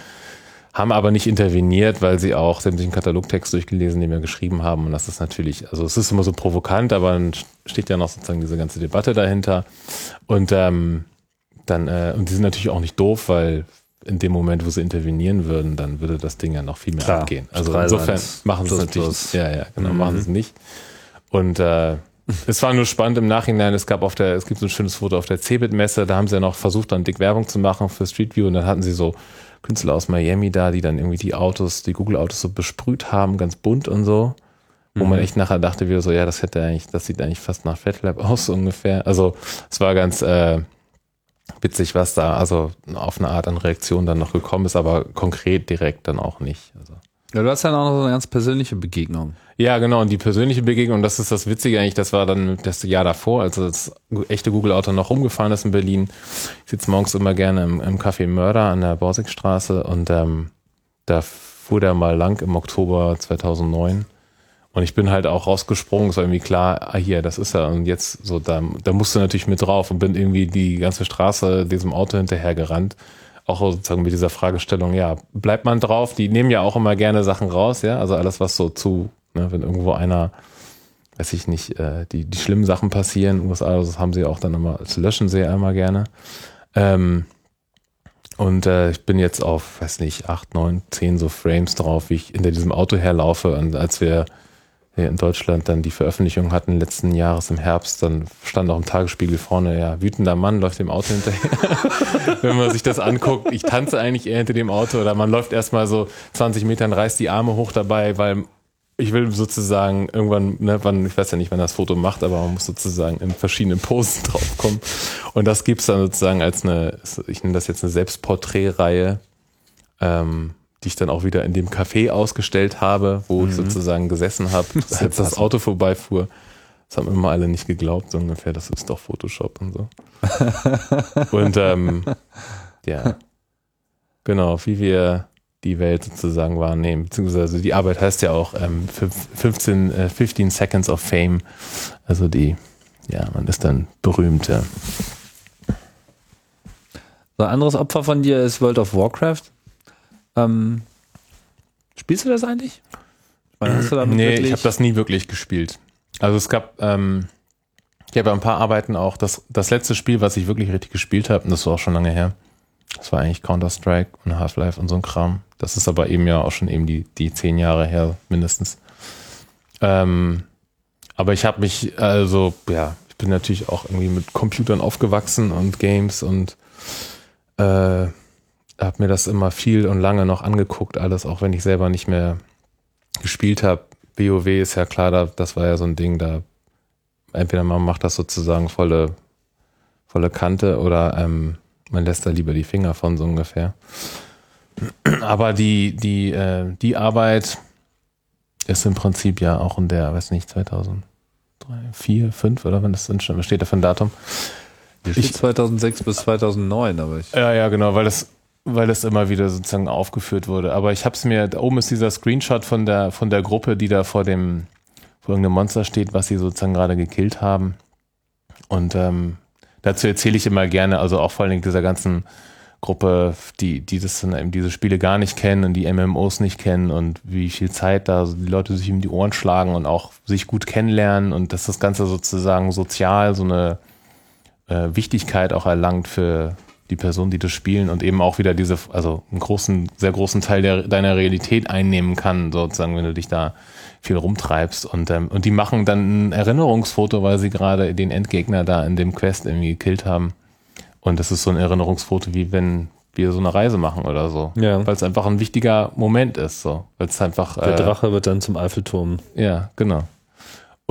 haben aber nicht interveniert, weil sie auch sämtlichen Katalogtext durchgelesen, den wir geschrieben haben. Und das ist natürlich, also es ist immer so provokant, aber dann steht ja noch sozusagen diese ganze Debatte dahinter. Und ähm, dann, äh, und die sind natürlich auch nicht doof, weil in dem Moment, wo sie intervenieren würden, dann würde das Ding ja noch viel mehr Klar. abgehen. Also insofern machen sie es natürlich, plus. ja, ja, genau, Mhm. machen sie es nicht. Und äh, es war nur spannend im Nachhinein. Es gab auf der, es gibt so ein schönes Foto auf der Cebit-Messe. Da haben sie ja noch versucht, dann dick Werbung zu machen für Street View. Und dann hatten sie so Künstler aus Miami da, die dann irgendwie die Autos, die Google-Autos so besprüht haben, ganz bunt und so. Wo man echt nachher dachte, wieder so, ja, das hätte eigentlich, das sieht eigentlich fast nach FatLab aus, so ungefähr. Also, es war ganz äh, witzig, was da also auf eine Art an Reaktion dann noch gekommen ist, aber konkret direkt dann auch nicht. Also. Ja, du hast dann auch noch so eine ganz persönliche Begegnung. Ja, genau. Und die persönliche Begegnung, das ist das Witzige eigentlich, das war dann das Jahr davor, als das echte Google-Auto noch rumgefahren ist in Berlin. Ich sitze morgens immer gerne im, im Café Mörder an der Borsigstraße und ähm, da fuhr der mal lang im Oktober 2009. Und ich bin halt auch rausgesprungen, es war irgendwie klar, ah hier, das ist er. Und jetzt so, da, da musst du natürlich mit drauf und bin irgendwie die ganze Straße diesem Auto hinterher gerannt. Auch sozusagen mit dieser Fragestellung, ja, bleibt man drauf? Die nehmen ja auch immer gerne Sachen raus, ja. Also alles, was so zu, ne, wenn irgendwo einer, weiß ich nicht, äh, die, die schlimmen Sachen passieren, USA, also das haben sie auch dann immer, das löschen sie ja immer gerne. Ähm, und äh, ich bin jetzt auf, weiß nicht, acht, neun, zehn so Frames drauf, wie ich hinter diesem Auto herlaufe. Und als wir hier in Deutschland dann die Veröffentlichung hatten letzten Jahres im Herbst, dann stand auch im Tagesspiegel vorne, ja, wütender Mann läuft dem Auto hinterher. Wenn man sich das anguckt, ich tanze eigentlich eher hinter dem Auto oder man läuft erstmal so 20 Metern, reißt die Arme hoch dabei, weil ich will sozusagen irgendwann, ne, wann, ich weiß ja nicht, wann das Foto macht, aber man muss sozusagen in verschiedenen Posen draufkommen. Und das gibt's dann sozusagen als eine, ich nenne das jetzt eine Selbstporträtreihe, ähm, die ich dann auch wieder in dem Café ausgestellt habe, wo ich sozusagen gesessen habe, als das Auto vorbeifuhr. Das haben immer alle nicht geglaubt, so ungefähr, das ist doch Photoshop und so. und ähm, ja, genau, wie wir die Welt sozusagen wahrnehmen. Beziehungsweise die Arbeit heißt ja auch ähm, 15, äh, 15 Seconds of Fame. Also die, ja, man ist dann berühmt. Ja. So, ein anderes Opfer von dir ist World of Warcraft. Ähm, spielst du das eigentlich? Hast du damit nee, ich habe das nie wirklich gespielt. Also es gab, ähm, ich habe ein paar Arbeiten auch, das, das letzte Spiel, was ich wirklich richtig gespielt habe, und das war auch schon lange her, das war eigentlich Counter-Strike und Half-Life und so ein Kram. Das ist aber eben ja auch schon eben die, die zehn Jahre her mindestens. Ähm, aber ich habe mich, also ja, ich bin natürlich auch irgendwie mit Computern aufgewachsen und Games und äh, habe mir das immer viel und lange noch angeguckt, alles, auch wenn ich selber nicht mehr gespielt habe. WoW ist ja klar, da, das war ja so ein Ding, da entweder man macht das sozusagen volle, volle Kante oder ähm, man lässt da lieber die Finger von so ungefähr. Aber die, die, äh, die Arbeit ist im Prinzip ja auch in der, weiß nicht, 2003, 4, 5 oder wann das denn schon, was steht da für ein Datum? Hier steht 2006 bis 2009, aber ich. Ja, ja, genau, weil es, weil es immer wieder sozusagen aufgeführt wurde. Aber ich habe es mir, da oben ist dieser Screenshot von der, von der Gruppe, die da vor dem, vor irgendeinem Monster steht, was sie sozusagen gerade gekillt haben. Und ähm, dazu erzähle ich immer gerne, also auch vor allen Dingen dieser ganzen Gruppe, die, die das eben diese Spiele gar nicht kennen und die MMOs nicht kennen und wie viel Zeit da die Leute sich um die Ohren schlagen und auch sich gut kennenlernen und dass das Ganze sozusagen sozial so eine äh, Wichtigkeit auch erlangt für die Personen, die das spielen und eben auch wieder diese, also einen großen, sehr großen Teil der, deiner Realität einnehmen kann, sozusagen, wenn du dich da viel rumtreibst und, ähm, und die machen dann ein Erinnerungsfoto, weil sie gerade den Endgegner da in dem Quest irgendwie gekillt haben. Und das ist so ein Erinnerungsfoto, wie wenn wir so eine Reise machen oder so. Ja. Weil es einfach ein wichtiger Moment ist, so. Weil es einfach. Der äh, Drache wird dann zum Eiffelturm. ja, genau.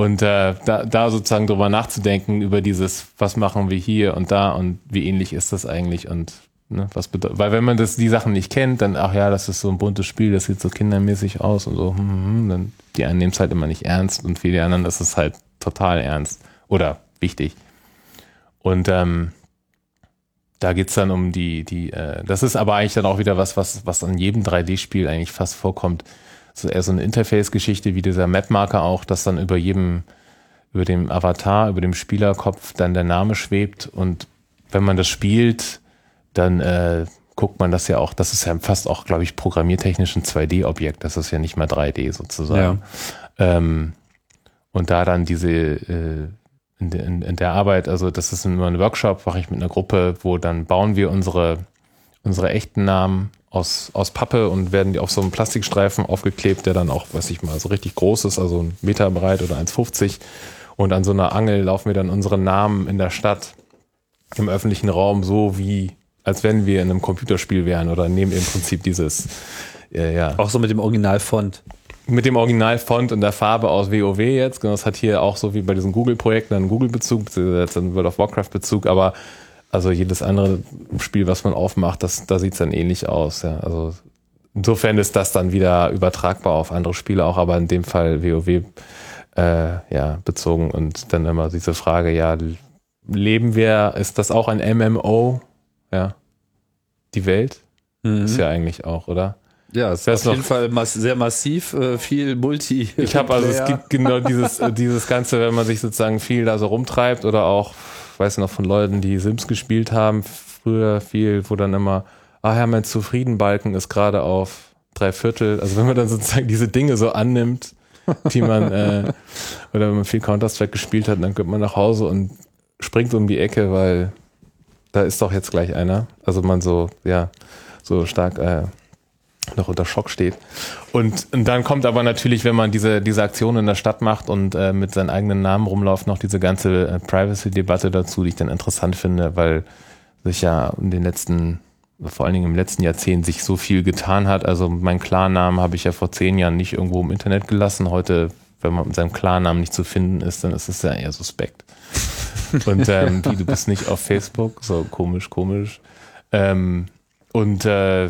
Und äh, da, da sozusagen drüber nachzudenken, über dieses, was machen wir hier und da und wie ähnlich ist das eigentlich und ne, was bedeutet, weil wenn man das, die Sachen nicht kennt, dann, ach ja, das ist so ein buntes Spiel, das sieht so kindermäßig aus und so, hm, hm, hm, dann die einen nehmen es halt immer nicht ernst und für die anderen ist es halt total ernst oder wichtig. Und ähm, da geht's dann um die, die, äh, das ist aber eigentlich dann auch wieder was, was, was an jedem 3D-Spiel eigentlich fast vorkommt. So eher so eine Interface-Geschichte wie dieser Map-Marker auch, dass dann über jedem, über dem Avatar, über dem Spielerkopf dann der Name schwebt. Und wenn man das spielt, dann äh, guckt man das ja auch, das ist ja fast auch, glaube ich, programmiertechnisch ein 2D-Objekt, das ist ja nicht mal 3D sozusagen. Ähm, und da dann diese äh, in, der- in, in der Arbeit, also das ist immer ein Workshop, mache ich mit einer Gruppe, wo dann bauen wir unsere, unsere echten Namen aus, aus Pappe und werden die auf so einem Plastikstreifen aufgeklebt, der dann auch, weiß ich mal, so richtig groß ist, also ein Meter breit oder 1,50. Und an so einer Angel laufen wir dann unsere Namen in der Stadt, im öffentlichen Raum, so wie, als wenn wir in einem Computerspiel wären oder nehmen im Prinzip dieses, äh, ja, Auch so mit dem Originalfont. mit dem Originalfont und der Farbe aus WoW jetzt. Genau, das hat hier auch so wie bei diesen Google-Projekten einen Google-Bezug, jetzt einen World of Warcraft-Bezug, aber also jedes andere Spiel, was man aufmacht, das, da sieht's dann ähnlich aus. Ja. Also insofern ist das dann wieder übertragbar auf andere Spiele auch, aber in dem Fall WoW äh, ja, bezogen und dann immer diese Frage, ja, leben wir, ist das auch ein MMO? Ja. Die Welt? Ist ja eigentlich auch, oder? Ja, es ist auf jeden noch- Fall mass sehr massiv, äh, viel Multi. Ich habe also, es gibt genau dieses, dieses Ganze, wenn man sich sozusagen viel da so rumtreibt oder auch, weiß noch von Leuten, die Sims gespielt haben, früher viel, wo dann immer, ah ja, mein Zufriedenbalken ist gerade auf drei Viertel. Also wenn man dann sozusagen diese Dinge so annimmt, die man, äh, oder wenn man viel Counter-Strike gespielt hat, dann kommt man nach Hause und springt um die Ecke, weil da ist doch jetzt gleich einer. Also man so, ja, so stark äh, noch unter Schock steht. Und, und dann kommt aber natürlich, wenn man diese, diese Aktion in der Stadt macht und äh, mit seinen eigenen Namen rumläuft, noch diese ganze äh, Privacy-Debatte dazu, die ich dann interessant finde, weil sich ja in den letzten, vor allen Dingen im letzten Jahrzehnt sich so viel getan hat. Also meinen Klarnamen habe ich ja vor zehn Jahren nicht irgendwo im Internet gelassen. Heute, wenn man mit seinem Klarnamen nicht zu finden ist, dann ist es ja eher suspekt. Und ähm, wie, du bist nicht auf Facebook? So komisch, komisch. Ähm, und äh,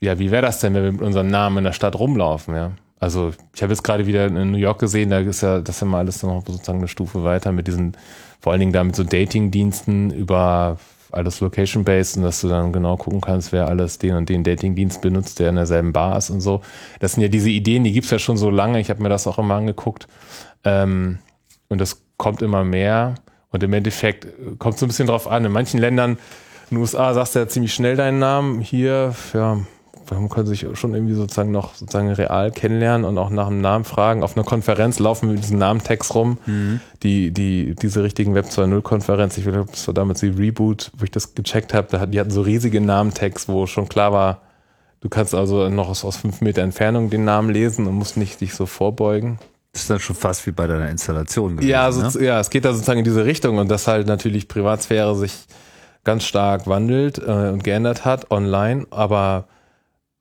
ja, wie wäre das denn, wenn wir mit unserem Namen in der Stadt rumlaufen, ja? Also ich habe jetzt gerade wieder in New York gesehen, da ist ja das ist ja mal alles noch sozusagen eine Stufe weiter mit diesen, vor allen Dingen da mit so Dating-Diensten über alles location-based und dass du dann genau gucken kannst, wer alles den und den Datingdienst benutzt, der in derselben Bar ist und so. Das sind ja diese Ideen, die gibt's ja schon so lange. Ich habe mir das auch immer angeguckt. Ähm, und das kommt immer mehr. Und im Endeffekt kommt so ein bisschen drauf an. In manchen Ländern, in den USA sagst du ja ziemlich schnell deinen Namen. Hier, ja, man kann sich schon irgendwie sozusagen noch sozusagen real kennenlernen und auch nach dem Namen fragen. Auf einer Konferenz laufen wir mit diesem Namentext rum. Mhm. Die, die, diese richtigen Web 2.0 Konferenz, ich glaube, das war damals die Reboot, wo ich das gecheckt habe, da hat, die hatten so riesige Namentext, wo schon klar war, du kannst also noch aus, aus fünf Meter Entfernung den Namen lesen und musst nicht dich so vorbeugen. Das ist dann schon fast wie bei deiner Installation gewesen, Ja, so, ne? ja, es geht da sozusagen in diese Richtung und dass halt natürlich Privatsphäre sich ganz stark wandelt äh, und geändert hat online, aber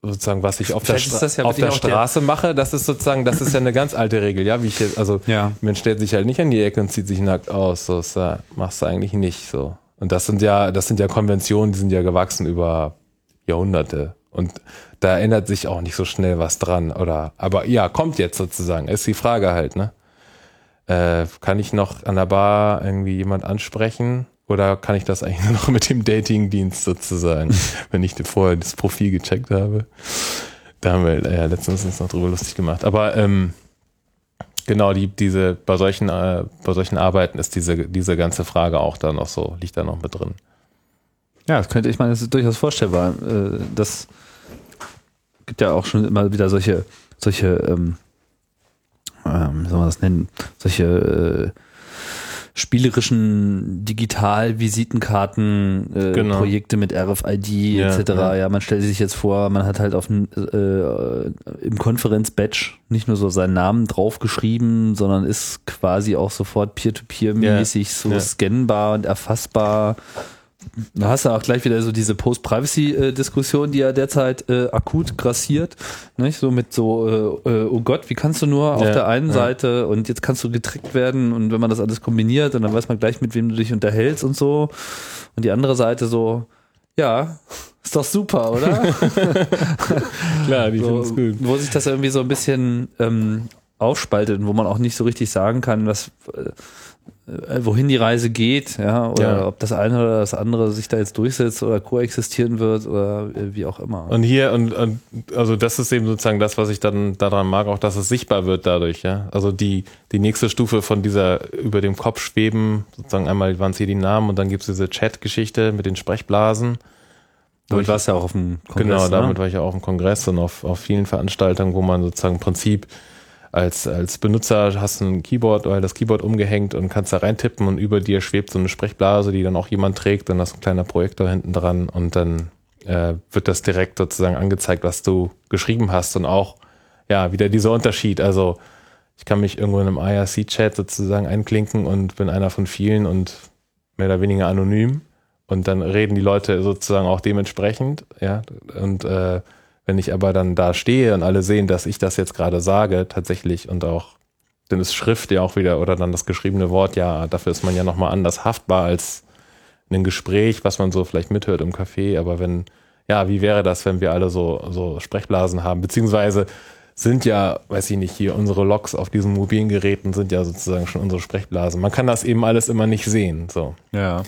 sozusagen, was ich auf der, Vielleicht Stra ja auf der auch der- Straße mache, das ist sozusagen, das ist ja eine ganz alte Regel, ja, wie ich jetzt, also Ja. man stellt sich halt nicht an die Ecke und zieht sich nackt aus, so ist ja, machst du eigentlich nicht so. Und das sind ja, das sind ja Konventionen, die sind ja gewachsen über Jahrhunderte und da ändert sich auch nicht so schnell was dran, oder, aber ja, kommt jetzt sozusagen, ist die Frage halt, ne? Äh, kann ich noch an der Bar irgendwie jemand ansprechen? Oder kann ich das eigentlich nur noch mit dem Datingdienst sozusagen, wenn ich vorher das Profil gecheckt habe? Da haben wir ja letztens uns noch drüber lustig gemacht. Aber ähm, genau, die, diese, bei solchen, äh, bei solchen Arbeiten ist diese, diese ganze Frage auch da noch so, liegt da noch mit drin. Ja, das könnte ich meine, das ist durchaus vorstellbar. Äh, Das gibt ja auch schon immer wieder solche, solche, ähm, ähm, wie soll man das nennen, solche äh, spielerischen Digital-Visitenkarten, äh, Genau. Projekte mit RFID Ja, etc. ja. Ja. man stellt sich jetzt vor, man hat halt auf äh, im Konferenz-Badge nicht nur so seinen Namen draufgeschrieben, sondern ist quasi auch sofort peer-to-peer-mäßig so Ja. scannbar und erfassbar. Da hast du auch gleich wieder so diese Post-Privacy-Diskussion, die ja derzeit äh, akut grassiert. Nicht? So mit so, äh, äh, oh Gott, wie kannst du nur auf Ja, der einen ja. Seite und jetzt kannst du getrickt werden und wenn man das alles kombiniert und dann weiß man gleich, mit wem du dich unterhältst und so. Und die andere Seite so, ja, ist doch super, oder? Klar, die so, wo sich das irgendwie so ein bisschen ähm, aufspaltet und wo man auch nicht so richtig sagen kann, was äh, wohin die Reise geht, ja, oder Ja. ob das eine oder das andere sich da jetzt durchsetzt oder koexistieren wird oder äh, wie auch immer. Und hier, und, und also das ist eben sozusagen das, was ich dann daran mag, auch dass es sichtbar wird dadurch, ja. Also die, die nächste Stufe von dieser über dem Kopf schweben, sozusagen einmal waren es hier die Namen und dann gibt's diese Chat-Geschichte mit den Sprechblasen. du warst ja auch auf dem Kongress, genau, ne? damit war ich ja auch im Kongress und auf, auf vielen Veranstaltungen, wo man sozusagen im Prinzip als, als Benutzer hast du ein Keyboard oder das Keyboard umgehängt und kannst da reintippen und über dir schwebt so eine Sprechblase, die dann auch jemand trägt, dann hast du ein kleiner Projektor hinten dran und dann äh, wird das direkt sozusagen angezeigt, was du geschrieben hast und auch, ja, wieder dieser Unterschied. Also ich kann mich irgendwo in einem IRC-Chat sozusagen einklinken und bin einer von vielen und mehr oder weniger anonym. Und dann reden die Leute sozusagen auch dementsprechend, ja. Und äh, wenn ich aber dann da stehe und alle sehen, dass ich das jetzt gerade sage, tatsächlich und auch, dann ist Schrift ja auch wieder oder dann das geschriebene Wort, ja, dafür ist man ja nochmal anders haftbar als ein Gespräch, was man so vielleicht mithört im Café. Aber wenn, ja, wie wäre das, wenn wir alle so, so Sprechblasen haben? Beziehungsweise sind ja, weiß ich nicht, hier unsere Logs auf diesen mobilen Geräten sind ja sozusagen schon unsere Sprechblasen. Man kann das eben alles immer nicht sehen, so ja.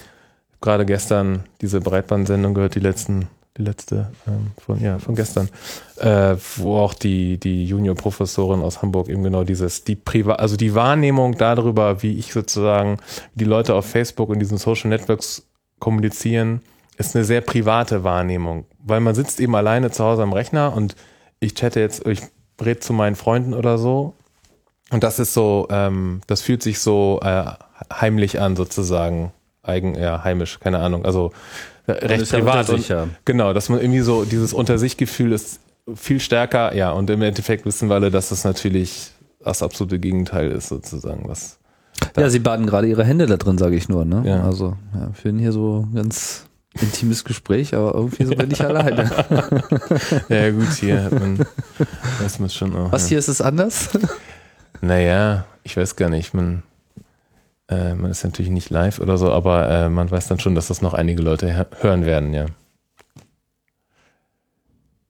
gerade gestern diese Breitbandsendung gehört, die letzten, die letzte ähm, von ja von gestern, äh, wo auch die die Juniorprofessorin aus Hamburg eben genau dieses die Priva also die Wahrnehmung darüber, wie ich sozusagen wie die Leute auf Facebook und diesen Social Networks kommunizieren, ist eine sehr private Wahrnehmung, weil man sitzt eben alleine zu Hause am Rechner und ich chatte jetzt, ich rede zu meinen Freunden oder so. Und das ist so, ähm, das fühlt sich so äh, heimlich an sozusagen, eigen, ja, heimisch, keine Ahnung, also recht privat. Und. Genau, dass man irgendwie so, dieses Unter sich Gefühl ist viel stärker, ja, und im Endeffekt wissen wir alle, dass das natürlich das absolute Gegenteil ist sozusagen, was ja, sie baden gerade ihre Hände da drin, sage ich nur. Ne? Ja. Also ja, führen hier so ein ganz intimes Gespräch, aber irgendwie so bin ich alleine. ja gut, hier hat man, weiß man schon auch. Was ja. hier ist es anders? Naja, ich weiß gar nicht. Man, äh, man ist natürlich nicht live oder so, aber äh, man weiß dann schon, dass das noch einige Leute hören werden, ja.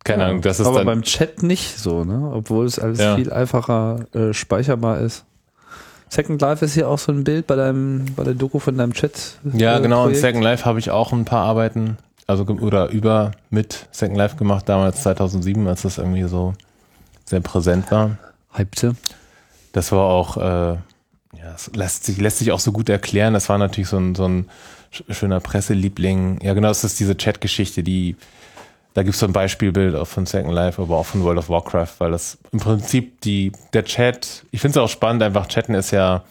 Keine Ahnung, das ist aber dann. beim Chat nicht so, ne? Obwohl es alles Ja. viel einfacher äh, speicherbar ist. Second Life ist hier auch so ein Bild bei deinem, bei der Doku von deinem Chat. Ja, äh, genau. Und Projekt. Second Life habe ich auch ein paar Arbeiten, also oder über mit Second Life gemacht, damals 2007, als das irgendwie so sehr präsent war. Hypte. Das war auch, äh, ja, es lässt sich, lässt sich auch so gut erklären. Das war natürlich so ein, so ein sch- schöner Presseliebling. Ja, genau, das ist diese Chat-Geschichte, die, da gibt es so ein Beispielbild auch von Second Life, aber auch von World of Warcraft, weil das im Prinzip die, der Chat, ich finde es auch spannend, einfach chatten ist ja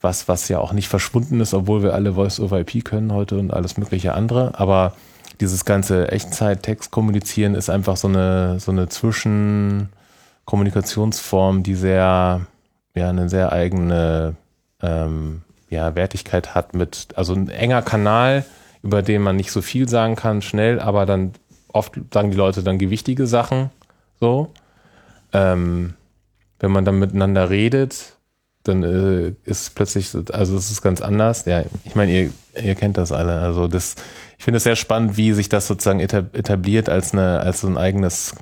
was, was ja auch nicht verschwunden ist, obwohl wir alle Voice-over-IP können heute und alles mögliche andere, aber dieses ganze Echtzeit-Text kommunizieren ist einfach so eine, so eine Zwischenkommunikationsform, die sehr, ja, eine sehr eigene ähm, ja, Wertigkeit hat mit, also ein enger Kanal, über den man nicht so viel sagen kann, schnell, aber dann oft sagen die Leute dann gewichtige Sachen, so. Ähm, wenn man dann miteinander redet, dann äh, ist plötzlich, so- also es ist ganz anders. Ja, ich meine, ihr, ihr kennt das alle. Also das, ich finde es sehr spannend, wie sich das sozusagen etab- etabliert als eine, als so ein eigenes,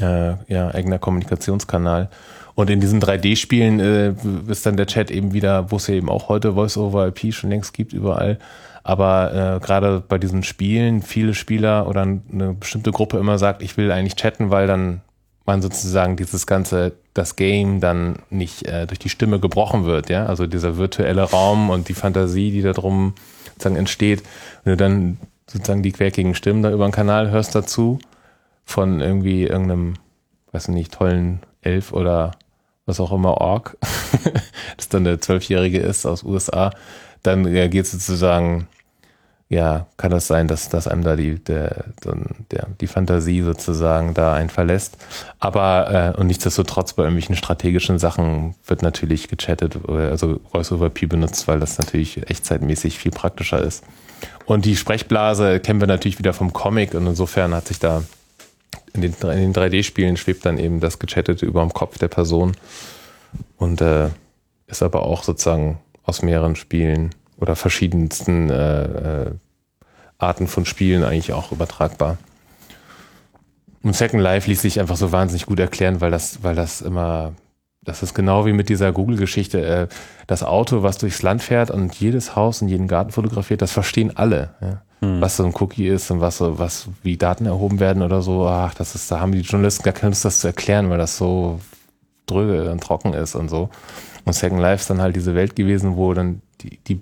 äh, ja, eigener Kommunikationskanal. Und in diesen 3D-Spielen äh, ist dann der Chat eben wieder, wo es ja eben auch heute Voice-over-IP schon längst gibt überall. Aber äh, gerade bei diesen Spielen viele Spieler oder eine bestimmte Gruppe immer sagt, ich will eigentlich chatten, weil dann man sozusagen dieses ganze, das Game dann nicht äh, durch die Stimme gebrochen wird, ja. Also dieser virtuelle Raum und die Fantasie, die da drum sozusagen entsteht. Wenn du dann sozusagen die quäkigen Stimmen da über den Kanal hörst dazu, von irgendwie irgendeinem, weiß nicht, tollen Elf oder was auch immer Org, das dann der Zwölfjährige ist aus USA, dann ja, geht sozusagen, ja, kann das sein, dass, dass einem da die, der, der, die Fantasie sozusagen da einen verlässt. Aber, äh, und nichtsdestotrotz bei irgendwelchen strategischen Sachen wird natürlich gechattet, äh, also Voice-over-P benutzt, weil das natürlich echtzeitmäßig viel praktischer ist. Und die Sprechblase kennen wir natürlich wieder vom Comic und insofern hat sich da in den, den 3D-Spielen schwebt dann eben das Gechattete über dem Kopf der Person und äh, ist aber auch sozusagen aus mehreren Spielen oder verschiedensten äh, äh, Arten von Spielen eigentlich auch übertragbar. Und Second Life ließ sich einfach so wahnsinnig gut erklären, weil das, weil das immer, das ist genau wie mit dieser Google-Geschichte, äh, das Auto, was durchs Land fährt und jedes Haus und jeden Garten fotografiert, das verstehen alle. Ja? Was so ein Cookie ist und was so, was, wie Daten erhoben werden oder so, ach, das ist, da haben die Journalisten gar keine Lust, das zu erklären, weil das so dröge und trocken ist und so. Und Second Life ist dann halt diese Welt gewesen, wo dann die, die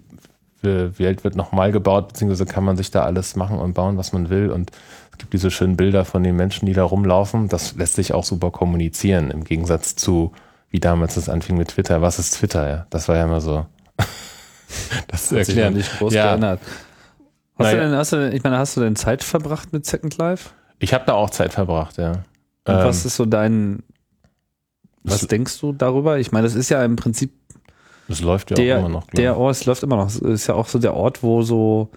Welt wird nochmal gebaut, beziehungsweise kann man sich da alles machen und bauen, was man will. Und es gibt diese schönen Bilder von den Menschen, die da rumlaufen. Das lässt sich auch super kommunizieren, im Gegensatz zu, wie damals das anfing mit Twitter. Was ist Twitter? Ja, das war ja immer so. das Hat sich erklären. nicht groß Ja. geändert. Hast du Naja. denn, hast du denn, ich meine, hast du denn Zeit verbracht mit Second Life? Ich habe da auch Zeit verbracht, ja. Und Ähm, was ist so dein, was denkst du darüber? Ich meine, das ist ja im Prinzip Das läuft ja der, auch immer noch. der. Ort, es läuft immer noch, es ist ja auch so der Ort, wo so,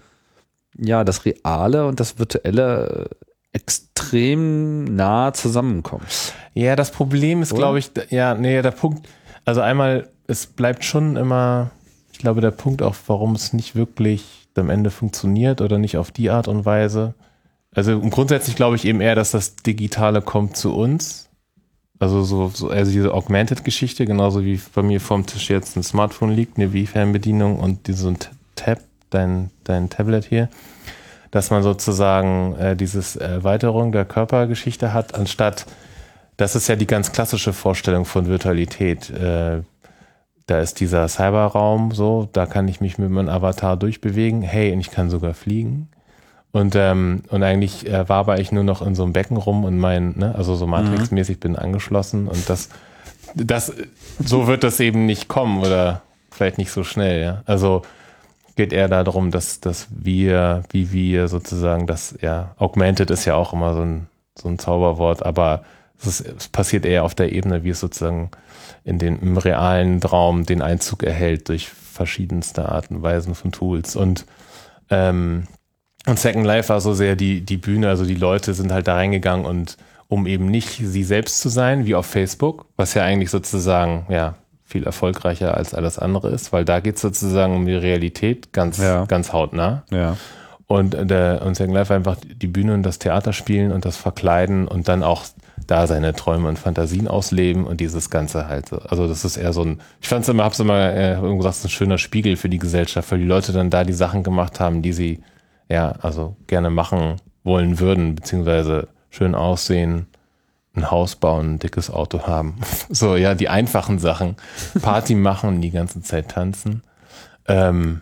ja, das Reale und das Virtuelle äh, extrem nah zusammenkommen. Ja, das Problem ist, glaube ich, ja, nee, der Punkt, also einmal, es bleibt schon immer, ich glaube, der Punkt auch, warum es nicht wirklich am Ende funktioniert oder nicht auf die Art und Weise. Also grundsätzlich glaube ich eben eher, dass das Digitale kommt zu uns. Also so, so also diese Augmented-Geschichte, genauso wie bei mir vorm Tisch jetzt ein Smartphone liegt, eine Wii-Fernbedienung und so ein Tab, dein, dein Tablet hier, dass man sozusagen äh, dieses Erweiterung der Körpergeschichte hat, anstatt das ist ja die ganz klassische Vorstellung von Virtualität. Äh, da ist dieser Cyberraum so, da kann ich mich mit meinem Avatar durchbewegen. Hey, und ich kann sogar fliegen. Und, ähm, und eigentlich äh, waber ich nur noch in so einem Becken rum und mein, ne, also so Matrix-mäßig bin angeschlossen und das, das, so wird das eben nicht kommen oder vielleicht nicht so schnell, ja. Also geht eher darum, dass, dass wir, wie wir sozusagen das, ja, augmented ist ja auch immer so ein, so ein Zauberwort, aber es, ist, es passiert eher auf der Ebene, wie es sozusagen in den, im realen Raum den Einzug erhält durch verschiedenste Arten und Weisen von Tools. Und, ähm, und Second Life war so sehr die, die Bühne, also die Leute sind halt da reingegangen und um eben nicht sie selbst zu sein, wie auf Facebook, was ja eigentlich sozusagen, ja, viel erfolgreicher als alles andere ist, weil da geht es sozusagen um die Realität ganz, Ja. ganz hautnah. Ja. Und, der, und Second Life einfach die Bühne und das Theater spielen und das Verkleiden und dann auch da seine Träume und Fantasien ausleben und dieses Ganze halt. so. Also das ist eher so ein, ich fand es immer, hab's immer äh, irgendwo gesagt, ein schöner Spiegel für die Gesellschaft, weil die Leute dann da die Sachen gemacht haben, die sie ja, also gerne machen wollen würden, beziehungsweise schön aussehen, ein Haus bauen, ein dickes Auto haben. So, ja, die einfachen Sachen. Party machen, die ganze Zeit tanzen. Ähm,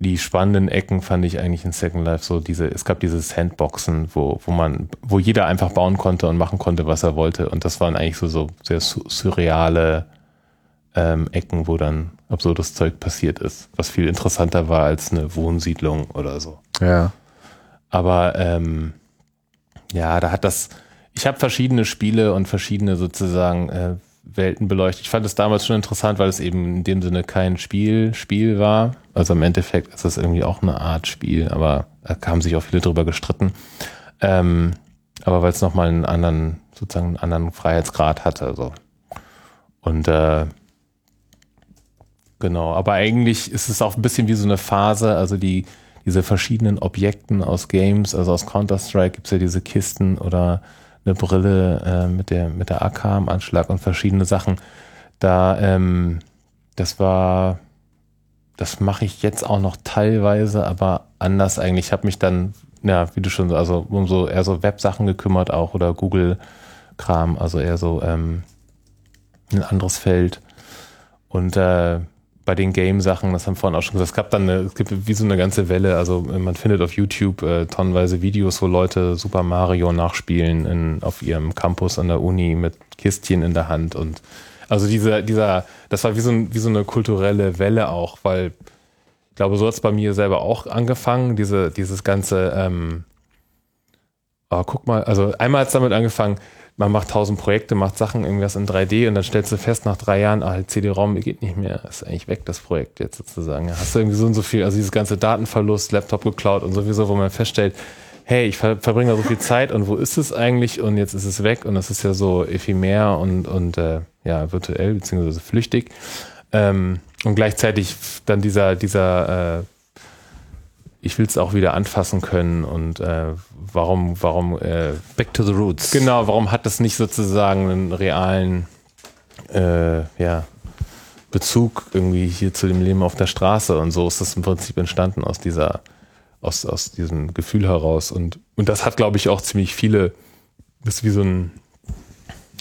die spannenden Ecken fand ich eigentlich in Second Life so diese, es gab diese Sandboxen, wo, wo man, wo jeder einfach bauen konnte und machen konnte, was er wollte. Und das waren eigentlich so, so sehr su- surreale ähm, Ecken, wo dann absurdes Zeug passiert ist, was viel interessanter war als eine Wohnsiedlung oder so. Ja. Aber ähm, ja, da hat das, ich habe verschiedene Spiele und verschiedene sozusagen äh, Welten beleuchtet. Ich fand es damals schon interessant, weil es eben in dem Sinne kein Spiel, Spiel war. Also im Endeffekt ist es irgendwie auch eine Art Spiel, aber da haben sich auch viele drüber gestritten. Ähm, aber weil es nochmal einen anderen, sozusagen einen anderen Freiheitsgrad hatte. So. Und äh, genau, aber eigentlich ist es auch ein bisschen wie so eine Phase, also die, diese verschiedenen Objekten aus Games, also aus Counter-Strike gibt's ja diese Kisten oder eine Brille äh, mit der mit der AK am Anschlag und verschiedene Sachen. Da, ähm, das war, das mache ich jetzt auch noch teilweise, aber anders eigentlich. Ich habe mich dann, ja, wie du schon, also um so eher so Websachen gekümmert auch oder Google-Kram, also eher so ähm, ein anderes Feld. Und äh, bei den Game-Sachen, das haben wir vorhin auch schon gesagt, es gab dann eine, es gibt wie so eine ganze Welle, also man findet auf YouTube äh, tonnenweise Videos, wo Leute Super Mario nachspielen in, auf ihrem Campus an der Uni mit Kistchen in der Hand und also dieser, dieser, das war wie so, ein, wie so eine kulturelle Welle auch, weil ich glaube, so hat es bei mir selber auch angefangen, diese, dieses ganze, ähm, oh, guck mal, also einmal hat es damit angefangen, man macht tausend Projekte, macht Sachen, irgendwas in 3D und dann stellst du fest nach drei Jahren, ah, CD-ROM geht nicht mehr, ist eigentlich weg, das Projekt jetzt sozusagen. Hast du irgendwie so und so viel, also dieses ganze Datenverlust, Laptop geklaut und sowieso, wo man feststellt, hey, ich ver verbringe da so viel Zeit und wo ist es eigentlich und jetzt ist es weg und das ist ja so ephemer und, und äh, ja, virtuell beziehungsweise flüchtig. Ähm, und gleichzeitig dann dieser, dieser äh, ich will es auch wieder anfassen können und äh, warum, warum äh, Back to the roots. Genau, warum hat das nicht sozusagen einen realen äh, ja, Bezug irgendwie hier zu dem Leben auf der Straße und so ist das im Prinzip entstanden aus dieser, aus, aus diesem Gefühl heraus. Und, und das hat, glaube ich, auch ziemlich viele, das ist wie so ein,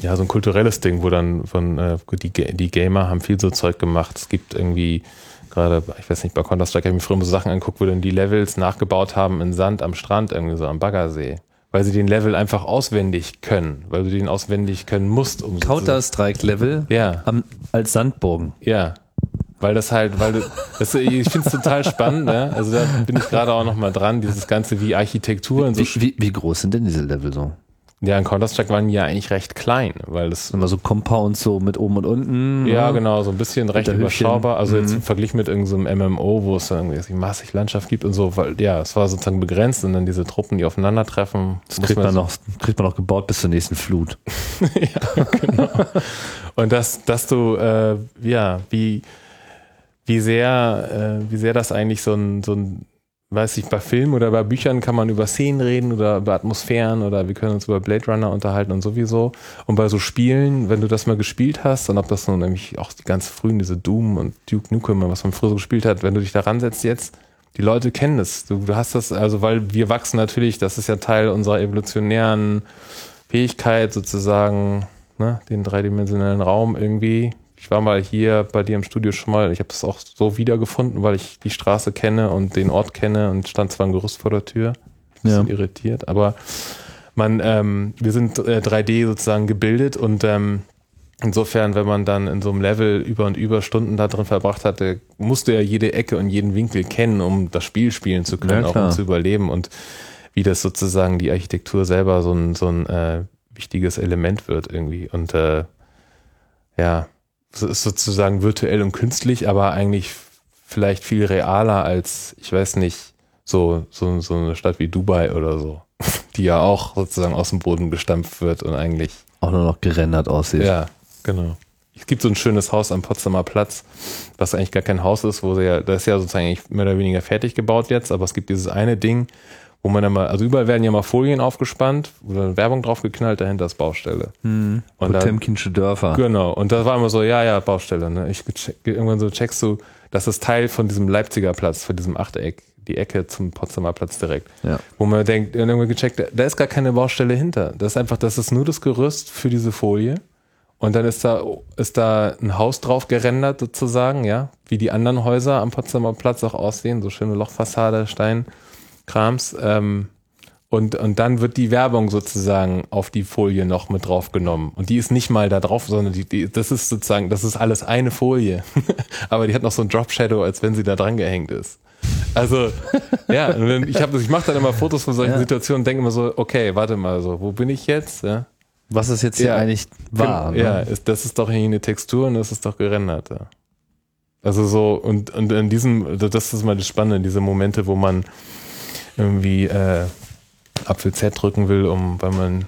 ja, so ein kulturelles Ding, wo dann von äh, die, die Gamer haben viel so Zeug gemacht. Es gibt irgendwie gerade, ich weiß nicht, bei Counter-Strike habe ich mir früher so Sachen angeguckt, wo dann die Levels nachgebaut haben in Sand am Strand, irgendwie so am Baggersee. Weil sie den Level einfach auswendig können, weil du den auswendig können musst. Um Counter-Strike-Level Ja, am, als Sandbogen. ja. Weil das halt, weil du, das, ich finde es total spannend, ne? Also da bin ich gerade auch noch mal dran, dieses Ganze wie Architektur und so. Wie, wie, wie groß sind denn diese Level so? Ja, in Counter-Strike waren die ja eigentlich recht klein, weil das Immer so Compounds so mit oben und unten. Ja, ne? genau, so ein bisschen recht überschaubar. Also jetzt Mhm. im Vergleich mit irgendeinem MMO, wo es dann irgendwie massig Landschaft gibt und so, weil ja, es war sozusagen begrenzt und dann diese Truppen, die aufeinandertreffen. Das kriegt man, so- noch, kriegt man noch gebaut bis zur nächsten Flut. Und dass, dass du, äh, ja, wie, wie sehr, äh, wie sehr das eigentlich so ein, so ein, weiß ich, bei Filmen oder bei Büchern kann man über Szenen reden oder über Atmosphären oder wir können uns über Blade Runner unterhalten und sowieso. Und bei so Spielen, wenn du das mal gespielt hast, und ob das nun nämlich auch die ganz frühen, diese Doom und Duke Nukem, was man früher so gespielt hat, wenn du dich da ransetzt jetzt, die Leute kennen es. Du, du hast das, also weil wir wachsen natürlich, das ist ja Teil unserer evolutionären Fähigkeit sozusagen, ne, den dreidimensionellen Raum irgendwie. Ich war mal hier bei dir im Studio schon mal, ich habe das auch so wiedergefunden, weil ich die Straße kenne und den Ort kenne und stand zwar ein Gerüst vor der Tür. Ein Ja. bisschen irritiert, aber man, ähm, wir sind äh, 3D sozusagen gebildet und ähm, insofern, wenn man dann in so einem Level über und über Stunden da drin verbracht hatte, musste ja jede Ecke und jeden Winkel kennen, um das Spiel spielen zu können, Ja, auch um zu überleben und wie das sozusagen die Architektur selber so ein, so ein äh, wichtiges Element wird irgendwie. Und äh, ja, ist sozusagen virtuell und künstlich, aber eigentlich vielleicht viel realer als, ich weiß nicht, so, so, so eine Stadt wie Dubai oder so, die ja auch sozusagen aus dem Boden gestampft wird und eigentlich, Auch nur noch gerendert aussieht. ja, genau. es gibt so ein schönes Haus am Potsdamer Platz, was eigentlich gar kein Haus ist, wo sie ja, das ist ja sozusagen eigentlich mehr oder weniger fertig gebaut jetzt, aber es gibt dieses eine Ding, wo man dann mal, also überall werden ja mal Folien aufgespannt, oder Werbung draufgeknallt, dahinter ist Baustelle. Und Und Potemkinsche Dörfer. genau, und da war immer so, ja, ja, Baustelle. Ne? Ich check, irgendwann so checkst du, das ist Teil von diesem Leipziger Platz, von diesem Achteck, die Ecke zum Potsdamer Platz direkt. Ja. Wo man denkt, irgendwann gecheckt, da ist gar keine Baustelle hinter. Das ist einfach, das ist nur das Gerüst für diese Folie. Und dann ist da, ist da ein Haus drauf gerendert sozusagen, ja, wie die anderen Häuser am Potsdamer Platz auch aussehen, so schöne Lochfassade, Steinkrams. Ähm, und, und dann wird die Werbung sozusagen auf die Folie noch mit draufgenommen. Und die ist nicht mal da drauf, sondern die, die, das ist sozusagen, das ist alles eine Folie. Aber die hat noch so ein Drop Shadow, als wenn sie da dran gehängt ist. Also, ja, ich, hab ich mache dann immer Fotos von solchen Ja. Situationen und denke immer so, okay, warte mal, so, wo bin ich jetzt? Ja, Was ist jetzt hier Ja. eigentlich wahr? ne? ja ist, das ist doch hier eine Textur und das ist doch gerendert. Ja. Also so, und, und in diesem, das ist mal das Spannende, diese Momente, wo man irgendwie äh, Apfel Z drücken will, um, weil man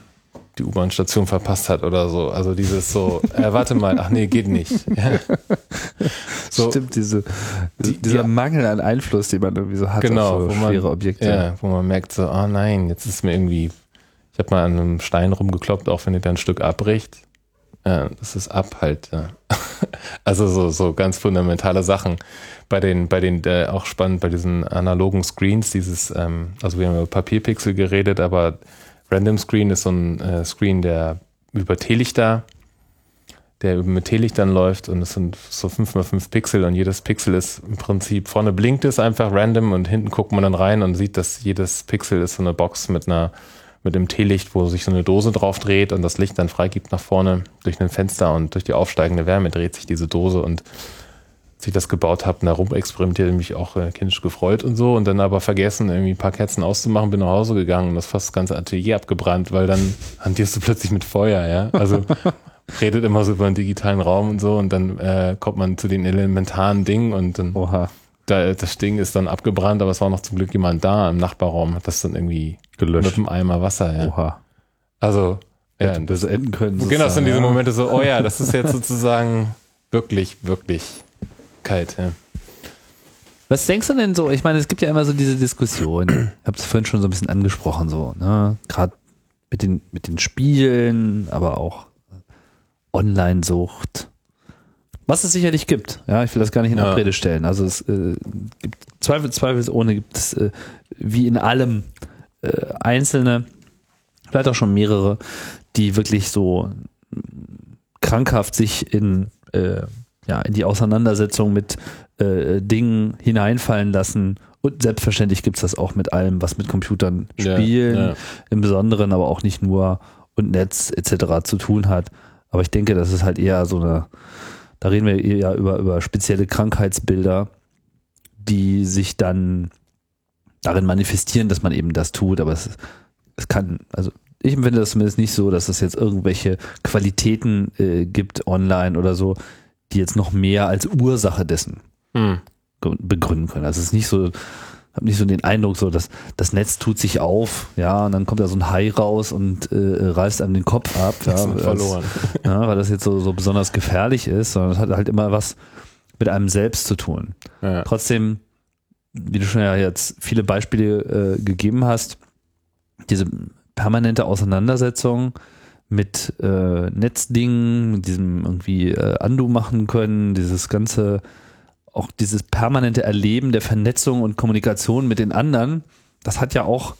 die U-Bahn-Station verpasst hat oder so. Also dieses so, äh, warte mal, ach nee, geht nicht. Ja. So, Stimmt, diese, Die- dieser die- Mangel an Einfluss, den man irgendwie so hat Genau, auf wo so man- schwere Objekte. Ja, wo man merkt so, oh nein, jetzt ist mir irgendwie, ich habe mal an einem Stein rumgekloppt, auch wenn ihr da ein Stück abbricht. Ja, das ist ab halt. Ja. Also so, so ganz fundamentale Sachen. Bei den, bei den, äh, auch spannend, bei diesen analogen Screens, dieses, ähm, also wir haben über Papierpixel geredet, aber Random Screen ist so ein äh, Screen, der über Teelichter, der mit Teelichtern läuft und es sind so 5x5 Pixel und jedes Pixel ist im Prinzip, vorne blinkt es einfach random und hinten guckt man dann rein und sieht, dass jedes Pixel ist so eine Box mit einer, mit einem Teelicht, wo sich so eine Dose drauf dreht und das Licht dann freigibt nach vorne durch ein Fenster und durch die aufsteigende Wärme dreht sich diese Dose und als ich das gebaut habe, da rumexperimentiert, mich auch äh, kindisch gefreut und so und dann aber vergessen, irgendwie ein paar Kerzen auszumachen, bin nach Hause gegangen und das fast das ganze Atelier abgebrannt, weil dann hantierst du plötzlich mit Feuer, ja. Also redet immer so über den digitalen Raum und so und dann äh, kommt man zu den elementaren Dingen und dann Oha. da, das Ding ist dann abgebrannt, aber es war noch zum Glück jemand da im Nachbarraum, hat das dann irgendwie Gelöscht. mit einem Eimer Wasser, ja. Oha. Also, ja, Hätte das, das enden können. genau, das sind diese ja. Momente so, oh ja, das ist jetzt sozusagen wirklich, wirklich kalt, ja. Was denkst du denn so? Ich meine, es gibt ja immer so diese Diskussion. Ich habe es vorhin schon so ein bisschen angesprochen, so, ne? Gerade mit den, mit den Spielen, aber auch Online-Sucht. Was es sicherlich gibt. Ja, ich will das gar nicht in Ja. Abrede stellen. Also es äh, gibt Zweifel, zweifelsohne gibt es äh, wie in allem äh, einzelne, vielleicht auch schon mehrere, die wirklich so krankhaft sich in, äh, ja, in die Auseinandersetzung mit äh, Dingen hineinfallen lassen. Und selbstverständlich gibt's das auch mit allem, was mit Computern Ja, spielen, ja. im Besonderen, aber auch nicht nur und Netz etc. zu tun hat. Aber ich denke, das ist halt eher so eine, da reden wir eher über, über spezielle Krankheitsbilder, die sich dann darin manifestieren, dass man eben das tut, aber es, es kann, also ich empfinde das zumindest nicht so, dass es jetzt irgendwelche Qualitäten äh, gibt online oder so, die jetzt noch mehr als Ursache dessen Hm. begründen können. Also es ist nicht so, habe nicht so den Eindruck, so dass das Netz tut sich auf, ja, und dann kommt da so ein Hai raus und äh, reißt einem den Kopf ab, ja, verloren. Das, ja, weil das jetzt so, so besonders gefährlich ist, sondern es hat halt immer was mit einem selbst zu tun. Ja. Trotzdem, wie du schon ja jetzt viele Beispiele äh, gegeben hast, diese permanente Auseinandersetzung mit äh, Netzdingen, mit diesem irgendwie äh, Undo machen können, dieses ganze, auch dieses permanente Erleben der Vernetzung und Kommunikation mit den anderen, das hat ja auch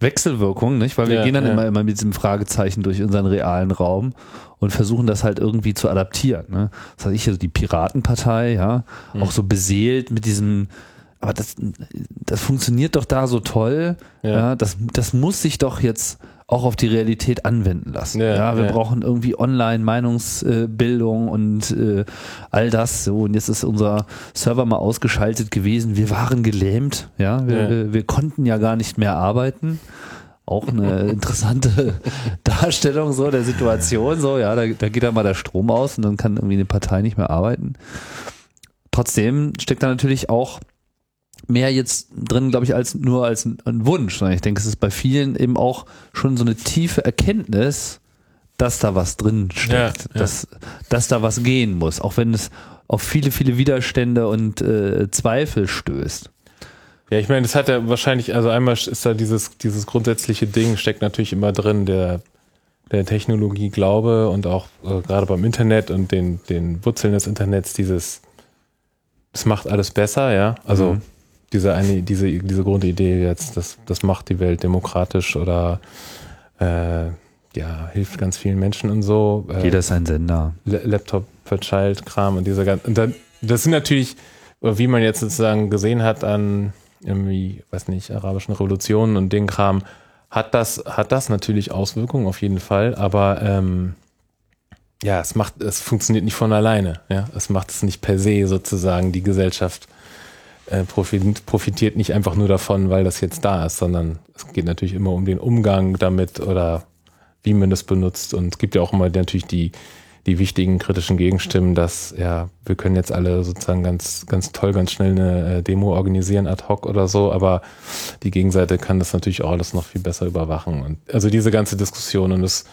Wechselwirkungen, nicht? Weil wir Ja, gehen dann ja. immer, immer mit diesem Fragezeichen durch unseren realen Raum und versuchen das halt irgendwie zu adaptieren. Ne? Das heißt, ich also die Piratenpartei, ja, Hm. auch so beseelt mit diesem, aber das, das funktioniert doch da so toll, ja, Ja. das, das muss sich doch jetzt auch auf die Realität anwenden lassen. Ja, Ja, wir ja. brauchen irgendwie Online-Meinungsbildung und äh, all das. So, und jetzt ist unser Server mal ausgeschaltet gewesen. Wir waren gelähmt, ja, wir, Ja. wir, wir konnten ja gar nicht mehr arbeiten. Auch eine interessante Darstellung so der Situation. So, ja, da, da geht dann mal der Strom aus und dann kann irgendwie eine Partei nicht mehr arbeiten. Trotzdem steckt da natürlich auch mehr jetzt drin, glaube ich, als nur als ein, ein Wunsch, sondern ich denke, es ist bei vielen eben auch schon so eine tiefe Erkenntnis, dass da was drin steckt, Ja, ja. Dass, dass da was gehen muss, auch wenn es auf viele, viele Widerstände und äh, Zweifel stößt. Ja, ich meine, das hat ja wahrscheinlich, also einmal ist da dieses, dieses grundsätzliche Ding, steckt natürlich immer drin, der, der Technologie Glaube und auch äh, gerade beim Internet und den, den Wurzeln des Internets dieses, es macht alles besser, ja. Also Mhm. Diese eine, diese, diese Grundidee jetzt, das, das macht die Welt demokratisch oder äh, ja, hilft ganz vielen Menschen und so. Äh, Jeder ist ein Sender. La- Laptop per Child Kram und dieser ganze und dann, das sind natürlich wie man jetzt sozusagen gesehen hat an irgendwie weiß nicht arabischen Revolutionen und den Kram hat das hat das natürlich Auswirkungen auf jeden Fall aber ähm, ja es macht es funktioniert nicht von alleine ja es macht es nicht per se sozusagen die Gesellschaft äh, profitiert, nicht einfach nur davon weil das jetzt da ist sondern es geht natürlich immer um den Umgang damit oder wie man das benutzt. Und es gibt ja auch immer natürlich die, die wichtigen kritischen Gegenstimmen, dass ja, wir können jetzt alle sozusagen ganz, ganz toll, ganz schnell eine äh, Demo organisieren, ad hoc oder so, aber die Gegenseite kann das natürlich auch alles noch viel besser überwachen. Und also diese ganze Diskussion und es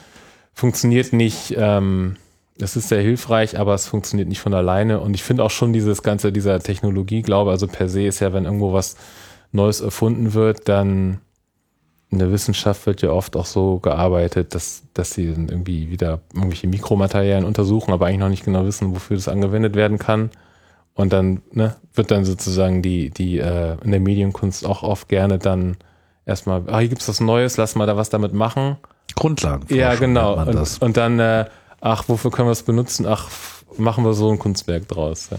funktioniert nicht, ähm, es ist sehr hilfreich, aber es funktioniert nicht von alleine. Und ich finde auch schon dieses ganze, dieser Technologie, glaube, also per se ist ja, wenn irgendwo was Neues erfunden wird, dann in der Wissenschaft wird ja oft auch so gearbeitet, dass, dass sie dann irgendwie wieder irgendwelche Mikromaterialien untersuchen, aber eigentlich noch nicht genau wissen, wofür das angewendet werden kann. Und dann ne, wird dann sozusagen die, die äh, in der Medienkunst auch oft gerne dann erstmal, ah, hier gibt's was Neues, lass mal da was damit machen. Grundlagen. Ja, genau. Und, das. und dann, äh, ach, wofür können wir es benutzen? Ach, machen wir so ein Kunstwerk draus. Ja.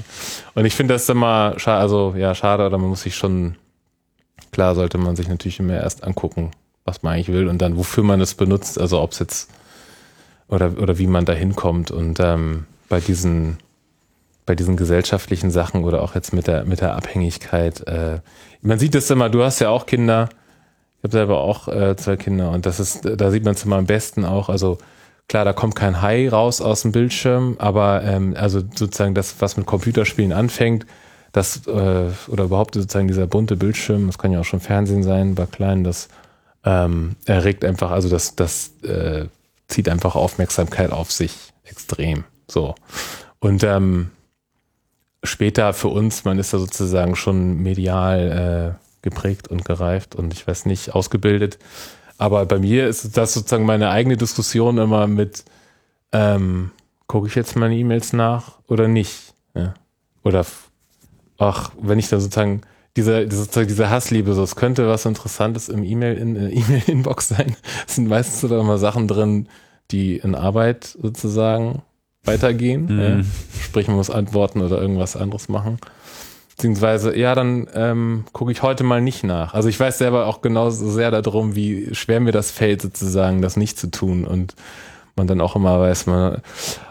Und ich finde das immer schade, also ja, schade, oder man muss sich schon, klar sollte man sich natürlich immer erst angucken, was man eigentlich will und dann wofür man es benutzt, also ob es jetzt oder, oder wie man da hinkommt. Und ähm, bei diesen bei diesen gesellschaftlichen Sachen oder auch jetzt mit der mit der Abhängigkeit, äh, man sieht es immer, du hast ja auch Kinder, ich habe selber auch äh, zwei Kinder und das ist, da sieht man es immer am besten auch. Also klar, da kommt kein Hai raus aus dem Bildschirm, aber ähm, also sozusagen das, was mit Computerspielen anfängt, das äh, oder überhaupt sozusagen dieser bunte Bildschirm, das kann ja auch schon Fernsehen sein, bei kleinen, das ähm, erregt einfach, also das, das äh, zieht einfach Aufmerksamkeit auf sich extrem. So. Und ähm, später für uns, man ist da sozusagen schon medial äh, geprägt und gereift und ich weiß nicht, ausgebildet. Aber bei mir ist das sozusagen meine eigene Diskussion immer mit, ähm, gucke ich jetzt meine E-Mails nach oder nicht? Ja. Oder ach, wenn ich da sozusagen diese, diese, sozusagen diese Hassliebe, so es könnte was Interessantes im E-Mail in äh, E-Mail-Inbox sein. Es sind meistens so da immer Sachen drin, die in Arbeit sozusagen weitergehen. Mhm. Ja. Sprich, man muss antworten oder irgendwas anderes machen. Beziehungsweise, ja, dann ähm, gucke ich heute mal nicht nach. Also ich weiß selber auch genauso sehr darum, wie schwer mir das fällt, sozusagen, das nicht zu tun. Und man dann auch immer weiß, man,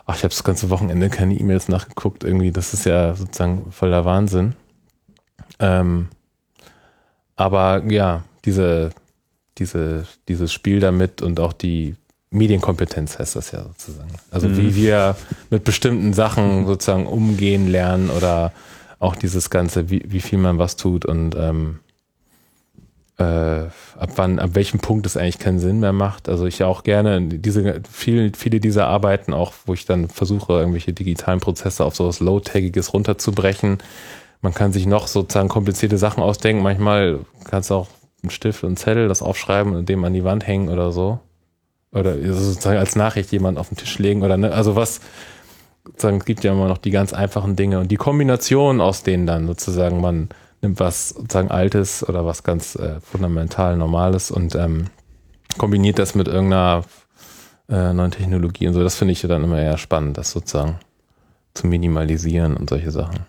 ach, ich habe das ganze Wochenende keine E-Mails nachgeguckt, irgendwie, das ist ja sozusagen voller Wahnsinn. Ähm, aber ja, diese, diese, dieses Spiel damit und auch die Medienkompetenz heißt das ja sozusagen. Also Mhm. wie wir mit bestimmten Sachen sozusagen umgehen lernen oder auch dieses Ganze, wie, wie viel man was tut und ähm, äh, ab wann, ab welchem Punkt es eigentlich keinen Sinn mehr macht. Also ich auch gerne diese viele, viele dieser Arbeiten auch, wo ich dann versuche, irgendwelche digitalen Prozesse auf sowas Low-Tagiges runterzubrechen. Man kann sich noch sozusagen komplizierte Sachen ausdenken. Manchmal kannst du auch einen Stift und Zettel das aufschreiben und dem an die Wand hängen oder so. Oder sozusagen als Nachricht jemand auf den Tisch legen oder ne, also was sozusagen, es gibt ja immer noch die ganz einfachen Dinge und die Kombination aus denen dann sozusagen, man nimmt was sozusagen Altes oder was ganz äh, fundamental Normales und ähm, kombiniert das mit irgendeiner äh, neuen Technologie und so. Das finde ich ja dann immer eher spannend, das sozusagen zu minimalisieren und solche Sachen.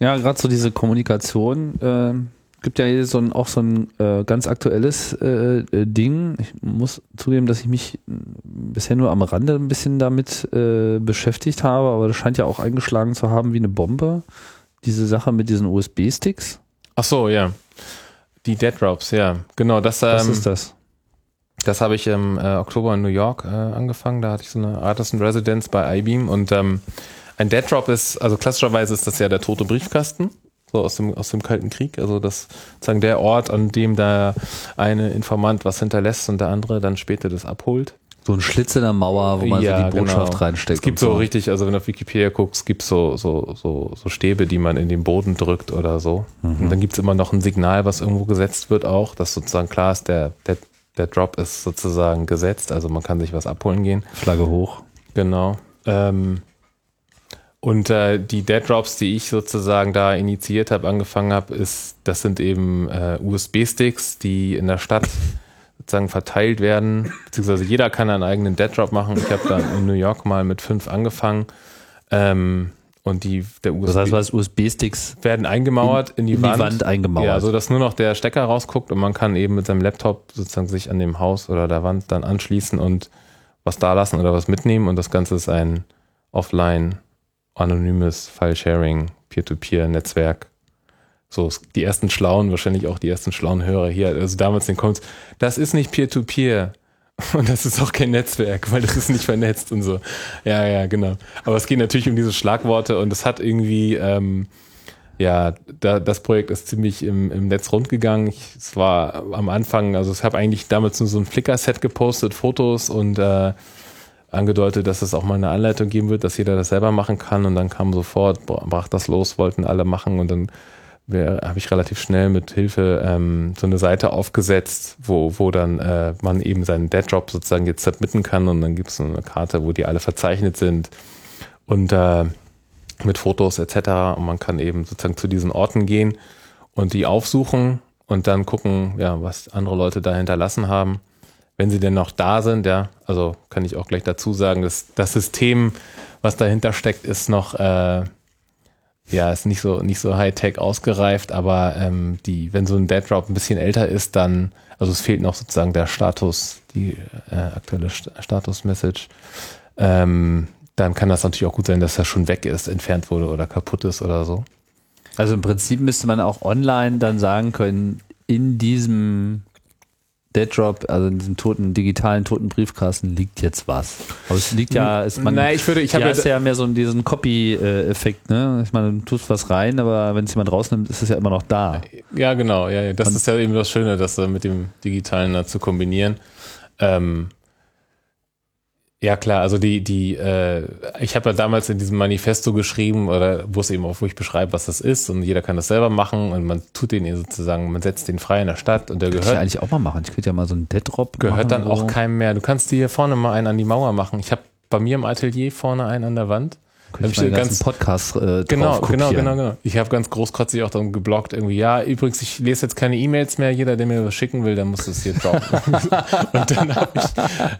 Ja, gerade so diese Kommunikation. Äh, gibt ja so ein, auch so ein äh, ganz aktuelles äh, äh, Ding. Ich muss zugeben, dass ich mich bisher nur am Rande ein bisschen damit äh, beschäftigt habe, aber das scheint ja auch eingeschlagen zu haben wie eine Bombe. Diese Sache mit diesen USB-Sticks. Ach so, ja. Die Dead Drops, ja. Genau, das, Was ähm, ist das? Das habe ich im äh, Oktober in New York äh, angefangen. Da hatte ich so eine Artist in Residence bei iBeam und ähm, ein Dead Drop ist, also klassischerweise ist das ja der tote Briefkasten, so aus dem, aus dem Kalten Krieg. Also das sozusagen der Ort, an dem der eine Informant was hinterlässt und der andere dann später das abholt. So ein Schlitz in der Mauer, wo man Ja, so die Botschaft genau. reinsteckt. Es gibt und so richtig, also wenn du auf Wikipedia guckst, gibt es so, so, so, so Stäbe, die man in den Boden drückt oder so. Und dann gibt es immer noch ein Signal, was irgendwo gesetzt wird auch, dass sozusagen klar ist, der, der, der Drop ist sozusagen gesetzt, also man kann sich was abholen gehen. Flagge hoch. Genau. Ähm, und äh, die Dead Drops, die ich sozusagen da initiiert habe, angefangen habe, ist, das sind eben äh, USB-Sticks, die in der Stadt sozusagen verteilt werden, beziehungsweise jeder kann einen eigenen Dead Drop machen. Ich habe dann in New York mal mit fünf angefangen. Ähm, und die der USB Das heißt, was USB-Sticks werden eingemauert in, die, in die Wand. Wand eingemauert. Ja, so dass nur noch der Stecker rausguckt und man kann eben mit seinem Laptop sozusagen sich an dem Haus oder der Wand dann anschließen und was da lassen oder was mitnehmen. Und das Ganze ist ein offline, anonymes File-Sharing, Peer-to-Peer-Netzwerk. So, die ersten Schlauen, wahrscheinlich auch die ersten schlauen Hörer hier, also damals den kommt, das ist nicht Peer-to-Peer. Und das ist auch kein Netzwerk, weil das ist nicht vernetzt und so. Ja, ja, genau. Aber es geht natürlich um diese Schlagworte und es hat irgendwie, ähm, ja, da, das Projekt ist ziemlich im, im Netz rundgegangen. Ich, es war am Anfang, also ich habe eigentlich damals nur so ein Flickr-Set gepostet, Fotos und äh, angedeutet, dass es auch mal eine Anleitung geben wird, dass jeder das selber machen kann. Und dann kam sofort, bra- brach das los, wollten alle machen und dann habe ich relativ schnell mit Hilfe ähm, so eine Seite aufgesetzt, wo, wo dann äh, man eben seinen Dead Drop sozusagen jetzt submitten kann und dann gibt es so eine Karte, wo die alle verzeichnet sind und äh, mit Fotos etc. Und man kann eben sozusagen zu diesen Orten gehen und die aufsuchen und dann gucken, ja, was andere Leute da hinterlassen haben. Wenn sie denn noch da sind, ja, also kann ich auch gleich dazu sagen, dass das System, was dahinter steckt, ist noch äh, ja, ist nicht so, nicht so Hightech ausgereift, aber ähm, die, wenn so ein Dead Drop ein bisschen älter ist, dann, also es fehlt noch sozusagen der Status, die äh, aktuelle St Status-Message, ähm, dann kann das natürlich auch gut sein, dass er schon weg ist, entfernt wurde oder kaputt ist oder so. Also im Prinzip müsste man auch online dann sagen können, in diesem Dead Drop, also in diesem toten, digitalen toten Briefkasten liegt jetzt was. Aber es liegt ja, ist man, Nein, ich würde, ich habe ja, ja, ist ja mehr so diesen Copy-Effekt, ne? Ich meine, du tust was rein, aber wenn es jemand rausnimmt, ist es ja immer noch da. ja, genau, ja, ja. das ist ja eben das Schöne, das äh, mit dem Digitalen da zu kombinieren. Ähm, ja klar, also die, die, äh, ich habe ja damals in diesem Manifesto geschrieben, oder wo es eben auch, wo ich beschreibe, was das ist, und jeder kann das selber machen und man tut den sozusagen, man setzt den frei in der Stadt und der Könnte ich ja gehört, eigentlich auch mal machen. Ich könnte ja mal so einen Dead Drop gehört dann auch keinem mehr. Du kannst dir hier vorne mal einen an die Mauer machen. Ich habe bei mir im Atelier vorne einen an der Wand. Könnte ich ich ganz- Podcast äh, Genau, genau, genau, genau. Ich habe ganz großkotzig auch dann geblockt irgendwie, ja, übrigens, ich lese jetzt keine E-Mails mehr, jeder, der mir was schicken will, dann muss es hier droppen. und dann habe ich,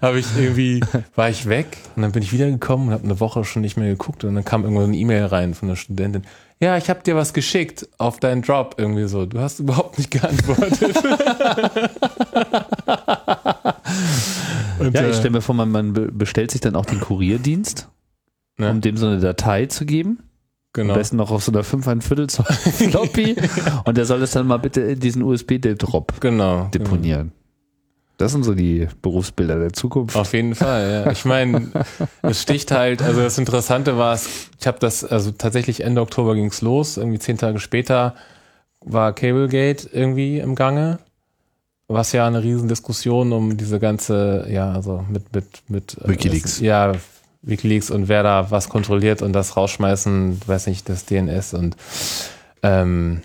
hab ich irgendwie, war ich weg und dann bin ich wiedergekommen und habe eine Woche schon nicht mehr geguckt und dann kam irgendwann eine E-Mail rein von einer Studentin. Ja, ich habe dir was geschickt auf deinen Drop irgendwie so. Du hast überhaupt nicht geantwortet. und, Ja, äh, ich stelle mir vor, man, man be- bestellt sich dann auch den Kurierdienst, ne, um dem so eine Datei zu geben. genau. Am besten noch auf so einer 5 ein Viertel Zoll Floppy. und der soll es dann mal bitte in diesen USB-Drop Genau. deponieren. Das sind so die Berufsbilder der Zukunft. Auf jeden Fall, ja. Ich meine, es sticht halt, also das Interessante war es, ich habe das, also tatsächlich Ende Oktober ging's los, irgendwie zehn Tage später war Cablegate irgendwie im Gange, was ja eine Riesendiskussion um diese ganze, ja, also mit, mit, mit äh, Wikileaks. Es, ja, Wikileaks und wer da was kontrolliert und das rausschmeißen, weiß nicht, das DNS und ähm,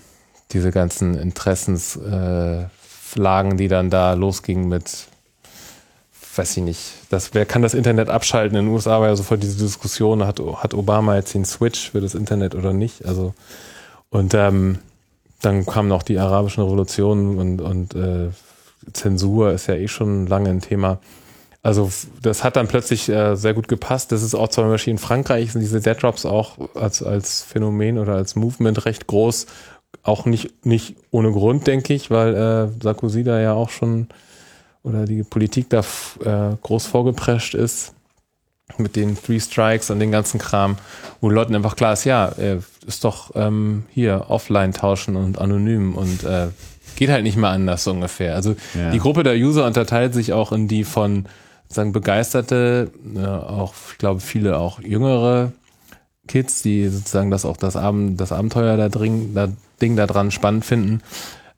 diese ganzen Interessensflagen, äh, die dann da losgingen mit weiß ich nicht, das, wer kann das Internet abschalten? In den USA war ja sofort diese Diskussion, hat, hat Obama jetzt den Switch für das Internet oder nicht? Also, und ähm, dann kamen noch die arabischen Revolutionen und, und äh, Zensur ist ja eh schon lange ein Thema. Also das hat dann plötzlich äh, sehr gut gepasst. Das ist auch zum Beispiel in Frankreich sind diese Dead Drops auch als, als Phänomen oder als Movement recht groß. Auch nicht, nicht ohne Grund, denke ich, weil äh, Sarkozy da ja auch schon oder die Politik da äh, groß vorgeprescht ist mit den Three Strikes und den ganzen Kram, wo Leuten einfach klar ist, ja, äh, ist doch ähm, hier offline tauschen und anonym und äh, geht halt nicht mehr anders so ungefähr. Also Ja. die Gruppe der User unterteilt sich auch in die von sagen begeisterte, äh, auch ich glaube viele auch jüngere Kids, die sozusagen das auch das Abend das Abenteuer da drin, da Ding da dran spannend finden.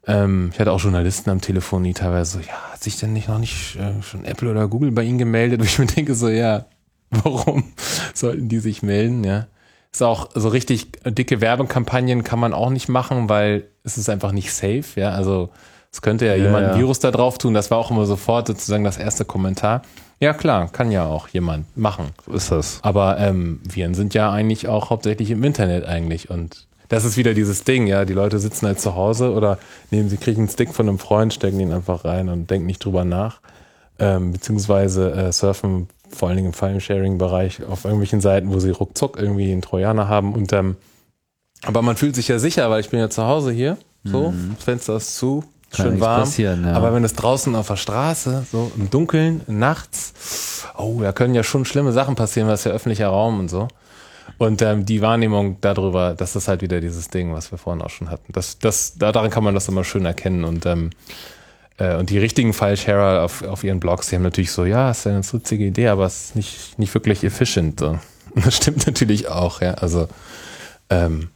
Ähm, ich hatte auch Journalisten am Telefon, die teilweise so, ja, hat sich denn nicht noch nicht äh, schon Apple oder Google bei Ihnen gemeldet? Und ich mir denke so, ja, warum sollten die sich melden, ja? Ist auch so richtig dicke Werbekampagnen kann man auch nicht machen, weil es ist einfach nicht safe, ja. Also es könnte ja, Ja, jemand ein ja. Virus da drauf tun. Das war auch immer sofort sozusagen das erste Kommentar. Ja klar, kann ja auch jemand machen. So ist das. Aber ähm, Viren sind ja eigentlich auch hauptsächlich im Internet eigentlich. Und das ist wieder dieses Ding, ja. Die Leute sitzen halt zu Hause oder nehmen sie, kriegen einen Stick von einem Freund, stecken ihn einfach rein und denken nicht drüber nach. Ähm, beziehungsweise äh, surfen vor allen Dingen im File-Sharing-Bereich auf irgendwelchen Seiten, wo sie ruckzuck irgendwie einen Trojaner haben. Und ähm, aber man fühlt sich ja sicher, weil ich bin ja zu Hause hier. So, das Fenster ist zu, Kann schön warm. ja. Aber wenn es draußen auf der Straße, so im Dunkeln, nachts, oh, da können ja schon schlimme Sachen passieren, was ja öffentlicher Raum und so. Und ähm, die Wahrnehmung darüber, das ist halt wieder dieses Ding, was wir vorhin auch schon hatten. Das, das, da, daran kann man das immer schön erkennen. Und, ähm, äh, und die richtigen File-Sharer auf, auf ihren Blogs, die haben natürlich so, ja, ist ja eine witzige Idee, aber es ist nicht, nicht wirklich efficient. So. Das stimmt natürlich auch, ja. Also, ähm,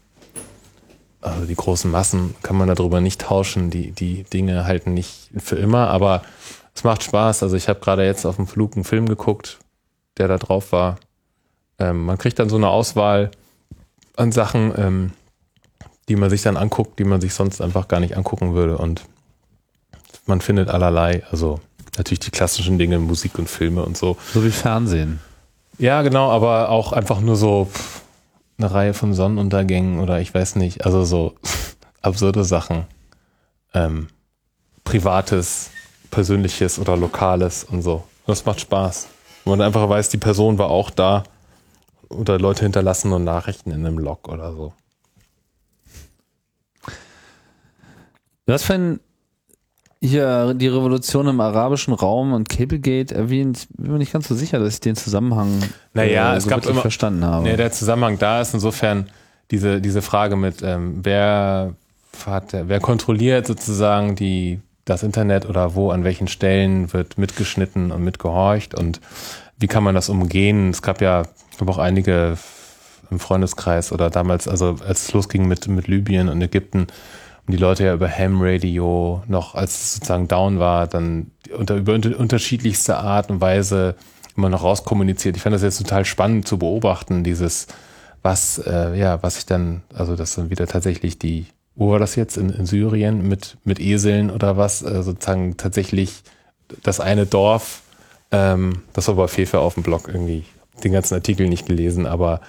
also die großen Massen kann man darüber nicht tauschen. Die, die Dinge halten nicht für immer, aber es macht Spaß. Also ich habe gerade jetzt auf dem Flug einen Film geguckt, der da drauf war. Ähm, man kriegt dann so eine Auswahl an Sachen, ähm, die man sich dann anguckt, die man sich sonst einfach gar nicht angucken würde. Und man findet allerlei, also natürlich die klassischen Dinge, Musik und Filme und so. So wie Fernsehen. Ja, genau, aber auch einfach nur so pff, eine Reihe von Sonnenuntergängen oder ich weiß nicht, also so absurde Sachen. Ähm, Privates, Persönliches oder Lokales und so. Das macht Spaß. Wenn man einfach weiß, die Person war auch da oder Leute hinterlassen und Nachrichten in einem Log oder so. Du hast vorhin hier die Revolution im arabischen Raum und Cablegate erwähnt. Ich bin mir nicht ganz so sicher, dass ich den Zusammenhang Naja, äh, es so gab immer- verstanden habe. Nee, der Zusammenhang da ist insofern diese, diese Frage mit, ähm, wer hat, wer kontrolliert sozusagen die, das Internet oder wo, an welchen Stellen wird mitgeschnitten und mitgehorcht und wie kann man das umgehen? Es gab ja, ich glaube auch einige im Freundeskreis oder damals, also als es losging mit, mit Libyen und Ägypten, und die Leute ja über Ham Radio noch, als es sozusagen down war, dann unter, über unter, unterschiedlichste Art und Weise immer noch rauskommuniziert. Ich fand das jetzt total spannend zu beobachten, dieses, was, äh, ja, was ich dann, also das dann wieder tatsächlich die, wo war das jetzt in, in Syrien mit, mit Eseln oder was, äh, sozusagen tatsächlich das eine Dorf, ähm, das war bei Fefe auf dem Blog irgendwie, den ganzen Artikel nicht gelesen, aber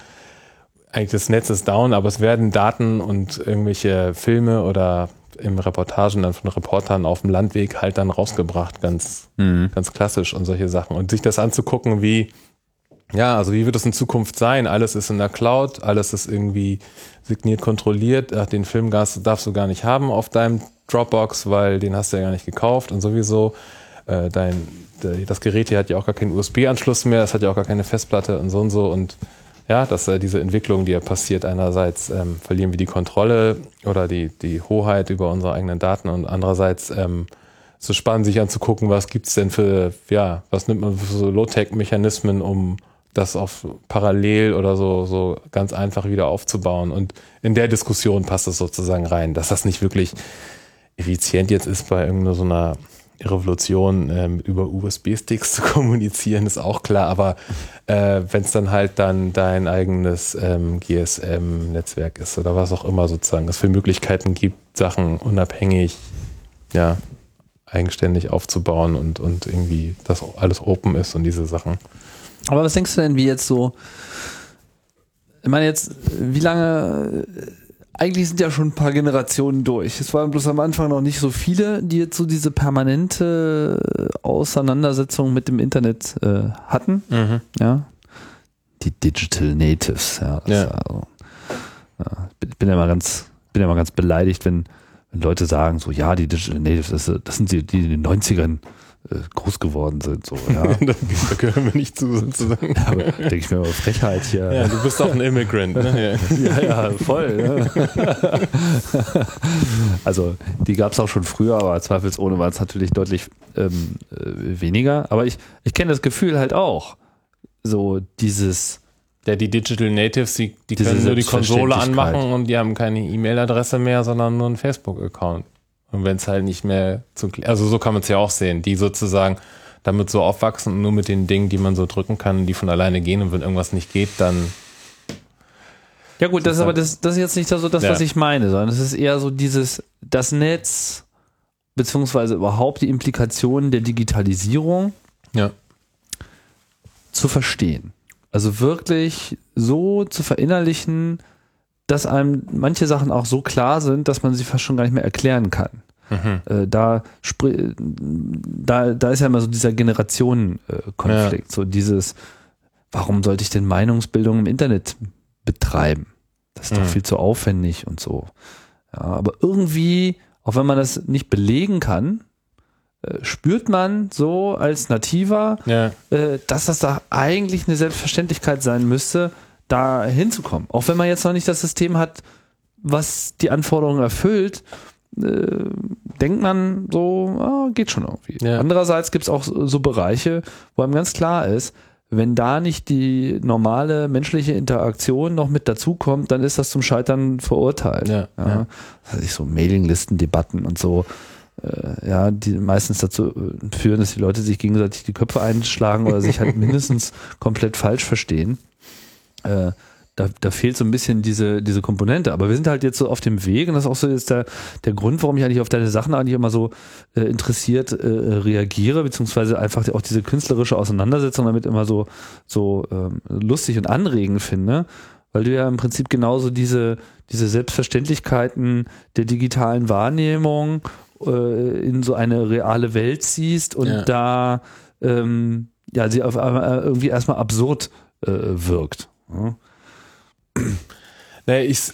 eigentlich das Netz ist down, aber es werden Daten und irgendwelche Filme oder im Reportagen dann von Reportern auf dem Landweg halt dann rausgebracht, ganz, Mhm. ganz klassisch und solche Sachen. Und sich das anzugucken, wie, ja, also wie wird es in Zukunft sein? Alles ist in der Cloud, alles ist irgendwie signiert kontrolliert. Ach, den Film darfst, du gar nicht haben auf deinem Dropbox, weil den hast du ja gar nicht gekauft und sowieso äh, dein, de- das Gerät hier hat ja auch gar keinen USB-Anschluss mehr, es hat ja auch gar keine Festplatte und so und so und ja, dass äh, diese Entwicklung, die ja passiert, einerseits ähm, verlieren wir die Kontrolle oder die, die Hoheit über unsere eigenen Daten und andererseits ähm, so spannend, sich anzugucken, was gibt's denn für, ja, was nimmt man für so Low-Tech-Mechanismen, um das auf parallel oder so, so ganz einfach wieder aufzubauen. Und in der Diskussion passt es sozusagen rein, dass das nicht wirklich effizient jetzt ist, bei irgendeiner so einer Revolution ähm, über USB-Sticks zu kommunizieren, ist auch klar. Aber äh, wenn es dann halt dann dein eigenes ähm, GSM-Netzwerk ist oder was auch immer sozusagen, es für Möglichkeiten gibt, Sachen unabhängig, ja, eigenständig aufzubauen und, und irgendwie, dass alles open ist und diese Sachen. Aber was denkst du denn, wie jetzt so, ich meine jetzt, wie lange, eigentlich sind ja schon ein paar Generationen durch. Es waren bloß am Anfang noch nicht so viele, die jetzt so diese permanente Auseinandersetzung mit dem Internet äh, hatten, ja. Die Digital Natives, ja. Ja. Also, ja. Ich bin- ja mal ganz, bin ja mal ganz beleidigt, wenn, wenn Leute sagen, so, ja, die Digital Natives, das, das sind die, die in den 90ern äh, groß geworden sind, so, ja. da gehören wir nicht zu sozusagen. Aber denke ich mir mal, Frechheit hier. Ja, du bist auch ein Immigrant. Ne? Ja. Ja, ja, voll. Ne? also die gab es auch schon früher, aber zweifelsohne war es natürlich deutlich ähm, äh, weniger. Aber ich, ich kenne das Gefühl halt auch. So dieses, Ja, die Digital Natives, die, die können nur die Konsole anmachen und die haben keine E-Mail-Adresse mehr, sondern nur einen Facebook-Account. Und wenn es halt nicht mehr zu, also so kann man es ja auch sehen, die sozusagen damit so aufwachsen und nur mit den Dingen, die man so drücken kann, die von alleine gehen und wenn irgendwas nicht geht, dann Ja gut, das ist aber das, das ist jetzt nicht so das, Ja. was ich meine, sondern es ist eher so dieses, das Netz, beziehungsweise überhaupt die Implikationen der Digitalisierung ja. zu verstehen. Also wirklich so zu verinnerlichen, dass einem manche Sachen auch so klar sind, dass man sie fast schon gar nicht mehr erklären kann. Mhm. Äh, da, da, da ist ja immer so dieser Generationenkonflikt, so dieses, warum sollte ich denn Meinungsbildung im Internet betreiben? Das ist doch Mhm. viel zu aufwendig und so. Ja, aber irgendwie, auch wenn man das nicht belegen kann, äh, spürt man so als Nativer, Ja. äh, dass das da eigentlich eine Selbstverständlichkeit sein müsste, da hinzukommen. Auch wenn man jetzt noch nicht das System hat, was die Anforderungen erfüllt, äh, denkt man so, ah, geht schon irgendwie. Ja. Andererseits gibt es auch so Bereiche, wo einem ganz klar ist, wenn da nicht die normale menschliche Interaktion noch mit dazukommt, dann ist das zum Scheitern verurteilt. Ja, ja. Weiß ich, so Mailinglisten-Debatten und so, äh, ja, die meistens dazu äh, führen, dass die Leute sich gegenseitig die Köpfe einschlagen oder sich halt mindestens komplett falsch verstehen. Äh, da, da fehlt so ein bisschen diese, diese Komponente. Aber wir sind halt jetzt so auf dem Weg und das ist auch so jetzt der, der Grund, warum ich eigentlich auf deine Sachen eigentlich immer so äh, interessiert äh, reagiere, beziehungsweise einfach auch diese künstlerische Auseinandersetzung damit immer so, so ähm, lustig und anregend finde, weil du ja im Prinzip genauso diese, diese Selbstverständlichkeiten der digitalen Wahrnehmung äh, in so eine reale Welt ziehst und Ja. da ähm, ja sie auf einmal irgendwie erstmal absurd äh, wirkt. Ja. Nee, ich,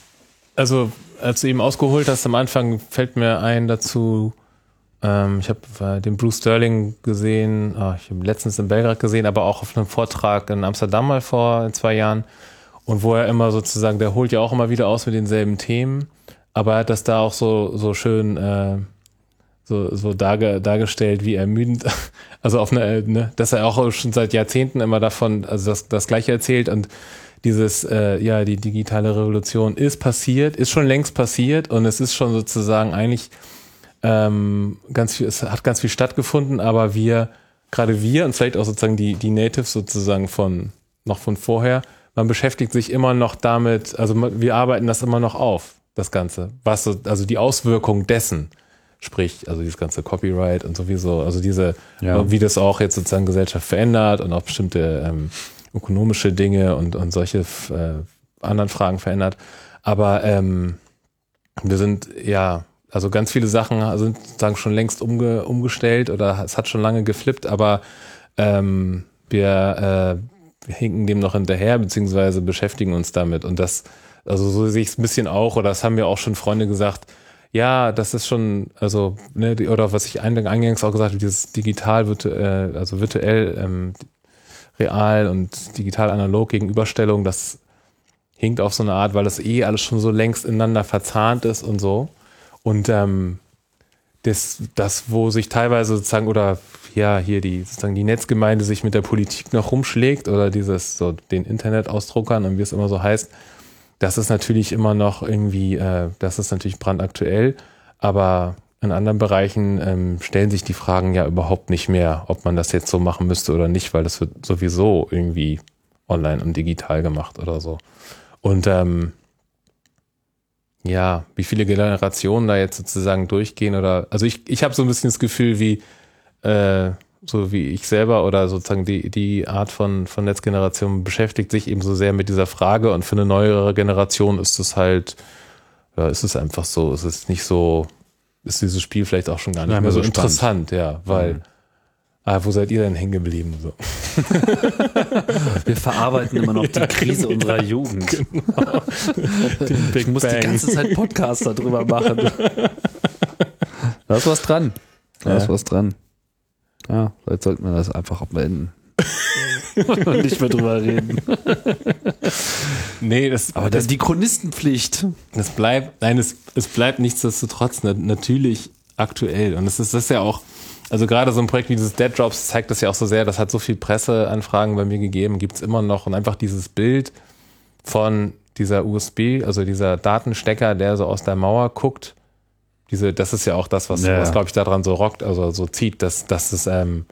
also als du eben ausgeholt hast am Anfang, fällt mir ein dazu, ähm, ich habe äh, den Bruce Sterling gesehen, ah, ich habe letztens in Belgrad gesehen, aber auch auf einem Vortrag in Amsterdam mal vor zwei Jahren. Und wo er immer sozusagen, der holt ja auch immer wieder aus mit denselben Themen, aber er hat das da auch so, so schön äh, so, so darge, dargestellt, wie ermüdend, also auf eine, ne, dass er auch schon seit Jahrzehnten immer davon, also das, das Gleiche erzählt. Und dieses, äh, ja, die digitale Revolution ist passiert, ist schon längst passiert und es ist schon sozusagen eigentlich ähm, ganz viel, es hat ganz viel stattgefunden, aber wir, gerade wir und vielleicht auch sozusagen die, die Natives sozusagen von, noch von vorher, man beschäftigt sich immer noch damit, also wir arbeiten das immer noch auf, das Ganze, was so, also die Auswirkung dessen, sprich, also dieses ganze Copyright und sowieso, also diese, Ja. wie das auch jetzt sozusagen Gesellschaft verändert und auch bestimmte ähm, ökonomische Dinge und, und solche äh, anderen Fragen verändert. Aber ähm, wir sind ja, also ganz viele Sachen sind sozusagen schon längst umge, umgestellt oder es hat schon lange geflippt, aber ähm, wir äh, hinken dem noch hinterher, beziehungsweise beschäftigen uns damit. Und das, also so sehe ich es ein bisschen auch, oder das haben mir auch schon Freunde gesagt, ja, das ist schon, also, ne, oder was ich ein- eingangs auch gesagt habe, dieses digital, virtuell, also virtuell, ähm, real und digital analog Gegenüberstellung, das hinkt auf so eine Art, weil das eh alles schon so längst ineinander verzahnt ist und so. Und ähm, das, das, wo sich teilweise sozusagen, oder ja, hier die sozusagen die Netzgemeinde sich mit der Politik noch rumschlägt oder dieses so den Internetausdruckern und wie es immer so heißt, das ist natürlich immer noch irgendwie, äh, das ist natürlich brandaktuell, aber in anderen Bereichen ähm, stellen sich die Fragen ja überhaupt nicht mehr, ob man das jetzt so machen müsste oder nicht, weil das wird sowieso irgendwie online und digital gemacht oder so. Und ähm, ja, wie viele Generationen da jetzt sozusagen durchgehen oder, also ich, ich habe so ein bisschen das Gefühl, wie äh, so wie ich selber oder sozusagen die, die Art von, von Netzgeneration beschäftigt sich eben so sehr mit dieser Frage und für eine neuere Generation ist es halt, ja, ist es einfach so, es ist nicht so, ist dieses Spiel vielleicht auch schon gar nicht Nicht mehr so spannend. interessant, ja, weil, Mhm. ah, wo seid ihr denn hängen geblieben? So. Wir verarbeiten immer noch die Krise unserer Jugend. ich muss die Bang. ganze Zeit Podcasts darüber machen. Da ist was dran. Da ist Ja. was dran. Ja, vielleicht sollten wir das einfach beenden. Und nicht mehr drüber reden. Nee, das, Aber das ist die Chronistenpflicht. Es bleibt, nein, es, es bleibt nichtsdestotrotz na, natürlich aktuell. Und es ist das ist ja auch, also gerade so ein Projekt wie dieses Dead Drops zeigt das ja auch so sehr, das hat so viel Presseanfragen bei mir gegeben, gibt's immer noch und einfach dieses Bild von dieser USB, also dieser Datenstecker, der so aus der Mauer guckt, diese, das ist ja auch das, was, Ja, was glaube ich, daran so rockt, also so zieht, dass, dass es, ähm,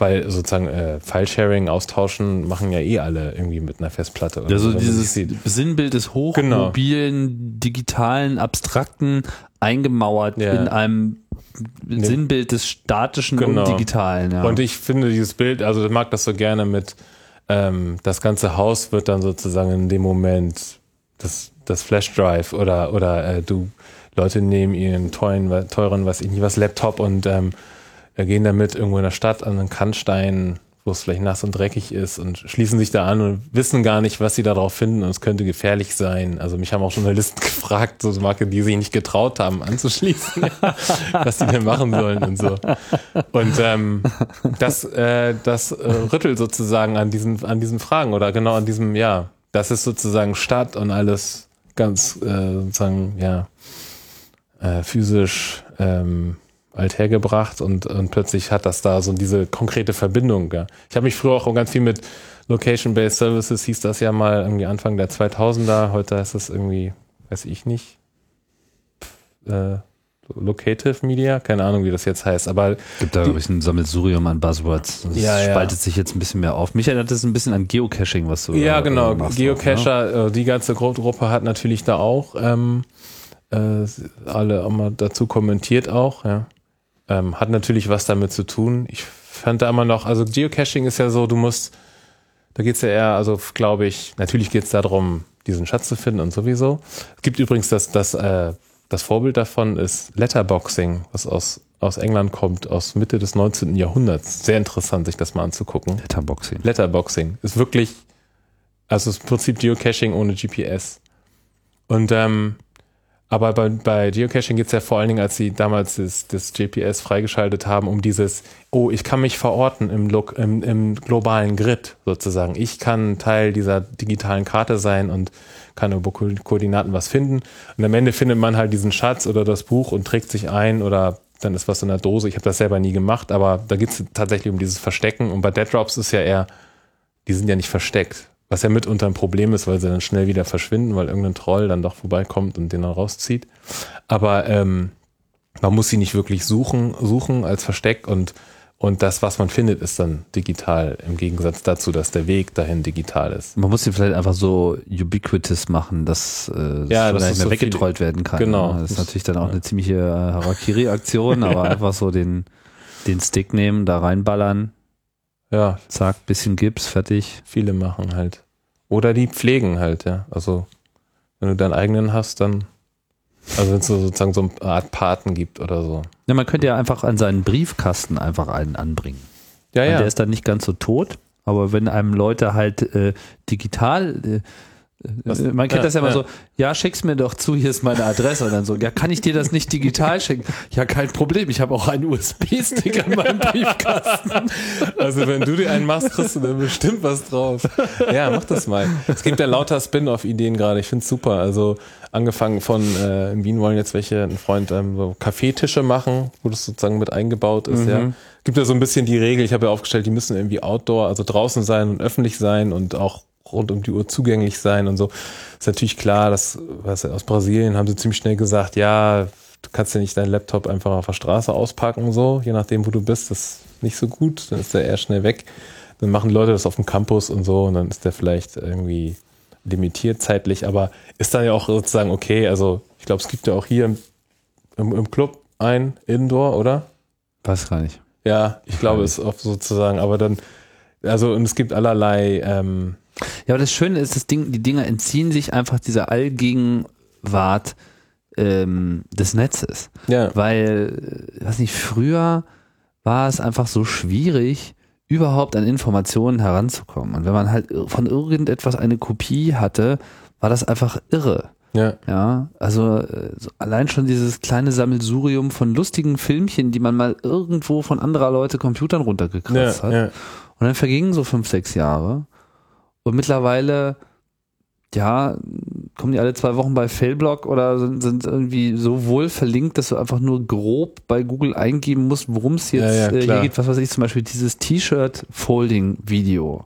weil sozusagen äh, File-Sharing, austauschen, machen ja eh alle irgendwie mit einer Festplatte. oder Also so, dieses. Sinnbild des Genau. hochmobilen, digitalen, abstrakten eingemauert Ja. in einem Sinnbild des statischen Genau. und digitalen. Ja. Und ich finde dieses Bild, also ich mag das so gerne mit, ähm, das ganze Haus wird dann sozusagen in dem Moment das, das Flash-Drive oder, oder äh, du, Leute nehmen ihren teuren, teuren, was ich nicht was, Laptop und ähm, äh, gehen damit irgendwo in der Stadt an einen Kannstein, wo es vielleicht nass und dreckig ist und schließen sich da an und wissen gar nicht, was sie darauf finden und es könnte gefährlich sein. Also mich haben auch Journalisten gefragt, so Marke, die sich nicht getraut haben anzuschließen, was die denn machen sollen und so. Und ähm, das, äh, das äh, rüttelt sozusagen an diesen, an diesen Fragen oder genau an diesem, ja, das ist sozusagen Stadt und alles ganz äh, sozusagen, ja, äh, physisch ähm, althergebracht und, und plötzlich hat das da so diese konkrete Verbindung. Ja. Ich habe mich früher auch ganz viel mit Location-Based Services, hieß das ja mal irgendwie Anfang der 2000er, heute ist es irgendwie, weiß ich nicht, äh, Locative Media, keine Ahnung, wie das jetzt heißt, aber gibt da, glaube ich, ein Sammelsurium an Buzzwords. Das Ja, ja. spaltet sich jetzt ein bisschen mehr auf. Mich erinnert das ein bisschen an Geocaching, was du Ja, äh, genau. machst auch, Geocacher, äh, die ganze Gru- Gruppe hat natürlich da auch ähm, äh, alle auch mal dazu kommentiert auch, ja. Ähm, hat natürlich was damit zu tun. Ich fand da immer noch, also Geocaching ist ja so, du musst, da geht's ja eher, also glaube ich, natürlich geht's darum, diesen Schatz zu finden und sowieso. Es gibt übrigens das, das, äh, das Vorbild davon ist Letterboxing, was aus, aus England kommt, aus Mitte des 19. Jahrhunderts. Sehr interessant, sich das mal anzugucken. Letterboxing. Letterboxing ist wirklich, also ist im Prinzip Geocaching ohne GPS. Und ähm, aber bei, bei Geocaching geht's ja vor allen Dingen, als sie damals das, das GPS freigeschaltet haben, um dieses, oh, ich kann mich verorten im, Lo- im, im globalen Grid sozusagen. Ich kann Teil dieser digitalen Karte sein und kann über Ko Koordinaten was finden. Und am Ende findet man halt diesen Schatz oder das Buch und trägt sich ein oder dann ist was in der Dose. Ich habe das selber nie gemacht, aber da geht's tatsächlich um dieses Verstecken. Und bei Dead Drops ist ja eher, die sind ja nicht versteckt. Was ja mitunter ein Problem ist, weil sie dann schnell wieder verschwinden, weil irgendein Troll dann doch vorbeikommt und den dann rauszieht. Aber ähm, man muss sie nicht wirklich suchen, suchen als Versteck und, und das, was man findet, ist dann digital, im Gegensatz dazu, dass der Weg dahin digital ist. Man muss sie vielleicht einfach so ubiquitous machen, dass äh, Ja, das nicht mehr so weggetrollt werden kann. Genau. Das ist natürlich dann auch eine ziemliche äh, Harakiri-Aktion, aber einfach so den, den Stick nehmen, da reinballern, Ja, zack, bisschen Gips, fertig. viele machen halt. Oder die pflegen halt, ja. Also, wenn du deinen eigenen hast, dann, also wenn es so sozusagen so eine Art Paten gibt oder so. Ja, man könnte ja einfach an seinen Briefkasten einfach einen anbringen. Ja, Und ja. Der ist dann nicht ganz so tot, aber wenn einem Leute halt äh, digital äh, Was? äh, Man kennt Ja, das ja immer ja. so, ja, schick's mir doch zu, hier ist meine Adresse. Und dann so, ja, kann ich dir das nicht digital schicken? Ja, kein Problem, ich habe auch einen USB-Stick an meinem Briefkasten. Also wenn du dir einen machst, kriegst du da bestimmt was drauf. Ja, mach das mal. Es gibt ja lauter Spin-off-Ideen gerade. Ich find's super. Also angefangen von, äh, in Wien wollen jetzt welche, ein Freund, ähm, so Kaffeetische machen, wo das sozusagen mit eingebaut ist, ja. Gibt ja so ein bisschen die Regel, ich habe ja aufgestellt, die müssen irgendwie outdoor, also draußen sein und öffentlich sein und auch rund um die Uhr zugänglich sein und so. Ist natürlich klar, dass, was aus Brasilien haben sie ziemlich schnell gesagt, ja, du kannst ja nicht deinen Laptop einfach auf der Straße auspacken und so, je nachdem, wo du bist, das ist nicht so gut, dann ist der eher schnell weg. Dann machen Leute das auf dem Campus und so und dann ist der vielleicht irgendwie limitiert zeitlich, aber ist dann ja auch sozusagen okay, also ich glaube, es gibt ja auch hier im, im, im Club ein Indoor, oder? Weiß gar nicht. Ja, ich glaube, es ist oft sozusagen, aber dann, also und es gibt allerlei, ähm, Ja, aber das Schöne ist, das Ding, die Dinger entziehen sich einfach dieser Allgegenwart ähm, des Netzes. ja, Weil, äh, weiß nicht, früher war es einfach so schwierig, überhaupt an Informationen heranzukommen. Und wenn man halt von irgendetwas eine Kopie hatte, war das einfach irre. ja, Ja, also äh, so allein schon dieses kleine Sammelsurium von lustigen Filmchen, die man mal irgendwo von anderer Leute Computern ja, runtergekratzt hat. ja, Und dann vergingen so fünf, sechs Jahre. Und mittlerweile, ja, kommen die alle zwei Wochen bei Failblog oder sind, sind irgendwie so wohl verlinkt, dass du einfach nur grob bei Google eingeben musst, worum es jetzt Ja, ja, äh, hier geht. Was weiß ich, zum Beispiel dieses T-Shirt-Folding-Video.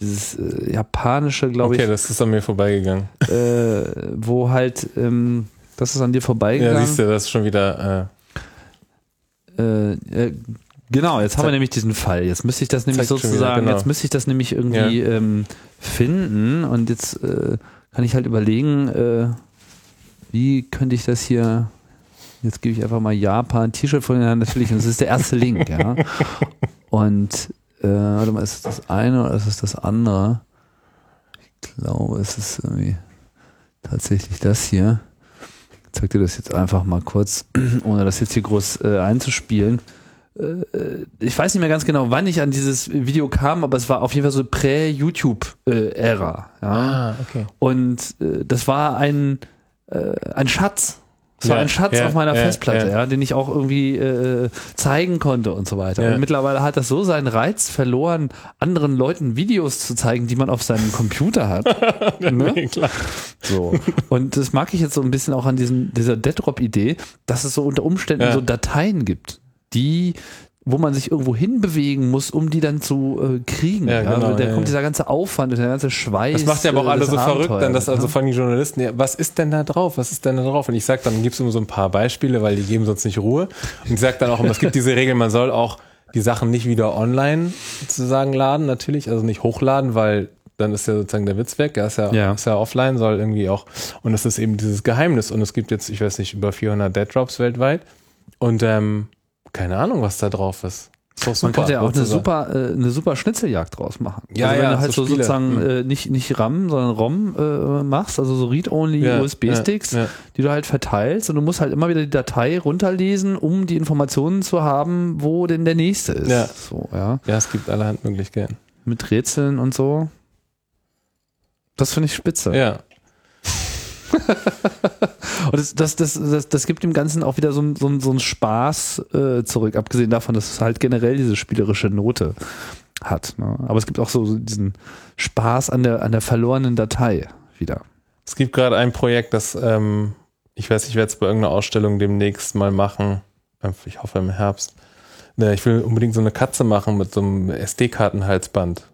Dieses äh, japanische, glaube okay, ich, das ist an mir vorbeigegangen. äh, wo halt ähm, Das ist an dir Ja, vorbeigegangen. siehst du, das ist schon wieder. äh, äh, genau, jetzt haben wir nämlich diesen Fall. Jetzt müsste ich das nämlich Zeigt sozusagen, wieder, genau. jetzt müsste ich das nämlich irgendwie ähm, finden und jetzt äh, kann ich halt überlegen, äh, wie könnte ich das hier. Jetzt gebe ich einfach mal Japan T-Shirt von ja, natürlich. Und das ist der erste Link, ja. Und äh, warte mal, ist es das eine oder ist es das andere? Ich glaube, es ist irgendwie tatsächlich das hier. Ich zeig dir das jetzt einfach mal kurz, ohne das jetzt hier groß äh, einzuspielen. Äh, ich weiß nicht mehr ganz genau, wann ich an dieses Video kam, aber es war auf jeden Fall so Prä-YouTube-Ära. ja. Ah, okay. Und äh, das war ein, äh, ein Schatz. Es war Ja, ein Schatz ja, auf meiner ja, Festplatte, ja. den ich auch irgendwie äh, zeigen konnte und so weiter. Und mittlerweile hat das so seinen Reiz verloren, anderen Leuten Videos zu zeigen, die man auf seinem Computer hat. ne? Nee, klar. So. Und das mag ich jetzt so ein bisschen auch an diesem, dieser Dead-Drop-Idee, dass es so unter Umständen so Dateien gibt, die, wo man sich irgendwo hinbewegen muss, um die dann zu äh, kriegen. Ja, genau, da ja, kommt ja. dieser ganze Aufwand der ganze Schweiß. Das macht ja aber auch äh, alle so verrückt, dann Abenteuers, dass also ne? von den Journalisten, ja, was ist denn da drauf? Was ist denn da drauf? Und ich sag dann, gibst du immer so ein paar Beispiele, weil die geben sonst nicht Ruhe. Und ich sag dann auch immer, es gibt diese Regel, man soll auch die Sachen nicht wieder online sozusagen laden, natürlich, also nicht hochladen, weil dann ist ja sozusagen der Witz weg, er ist ja, Ja. ist ja offline, soll irgendwie auch, und es ist eben dieses Geheimnis und es gibt jetzt, ich weiß nicht, über 400 Dead Drops weltweit und ähm, keine Ahnung, was da drauf ist. Ist Man könnte ja auch eine super, äh, eine super Schnitzeljagd draus machen. Ja, also wenn ja, du halt so Spiele. sozusagen Hm. äh, nicht, nicht RAM, sondern ROM äh, machst, also so Read-Only Ja, USB-Sticks, ja, ja. die du halt verteilst und du musst halt immer wieder die Datei runterlesen, um die Informationen zu haben, wo denn der nächste ist. Ja. So, ja. Ja, es gibt allerhand Möglichkeiten. Mit Rätseln und so. Das finde ich spitze. Ja. Und das, das, das, das, das gibt dem Ganzen auch wieder so, ein- so, so einen Spaß äh, zurück, abgesehen davon, dass es halt generell diese spielerische Note hat. Ne? Aber es gibt auch so, diesen Spaß an der, an der verlorenen Datei wieder. Es gibt gerade ein Projekt, das, ähm, ich weiß, ich werde es bei irgendeiner Ausstellung demnächst mal machen. Ähm, Ich hoffe im Herbst. Ne, ich will unbedingt so eine Katze machen mit so einem SD-Kartenhalsband.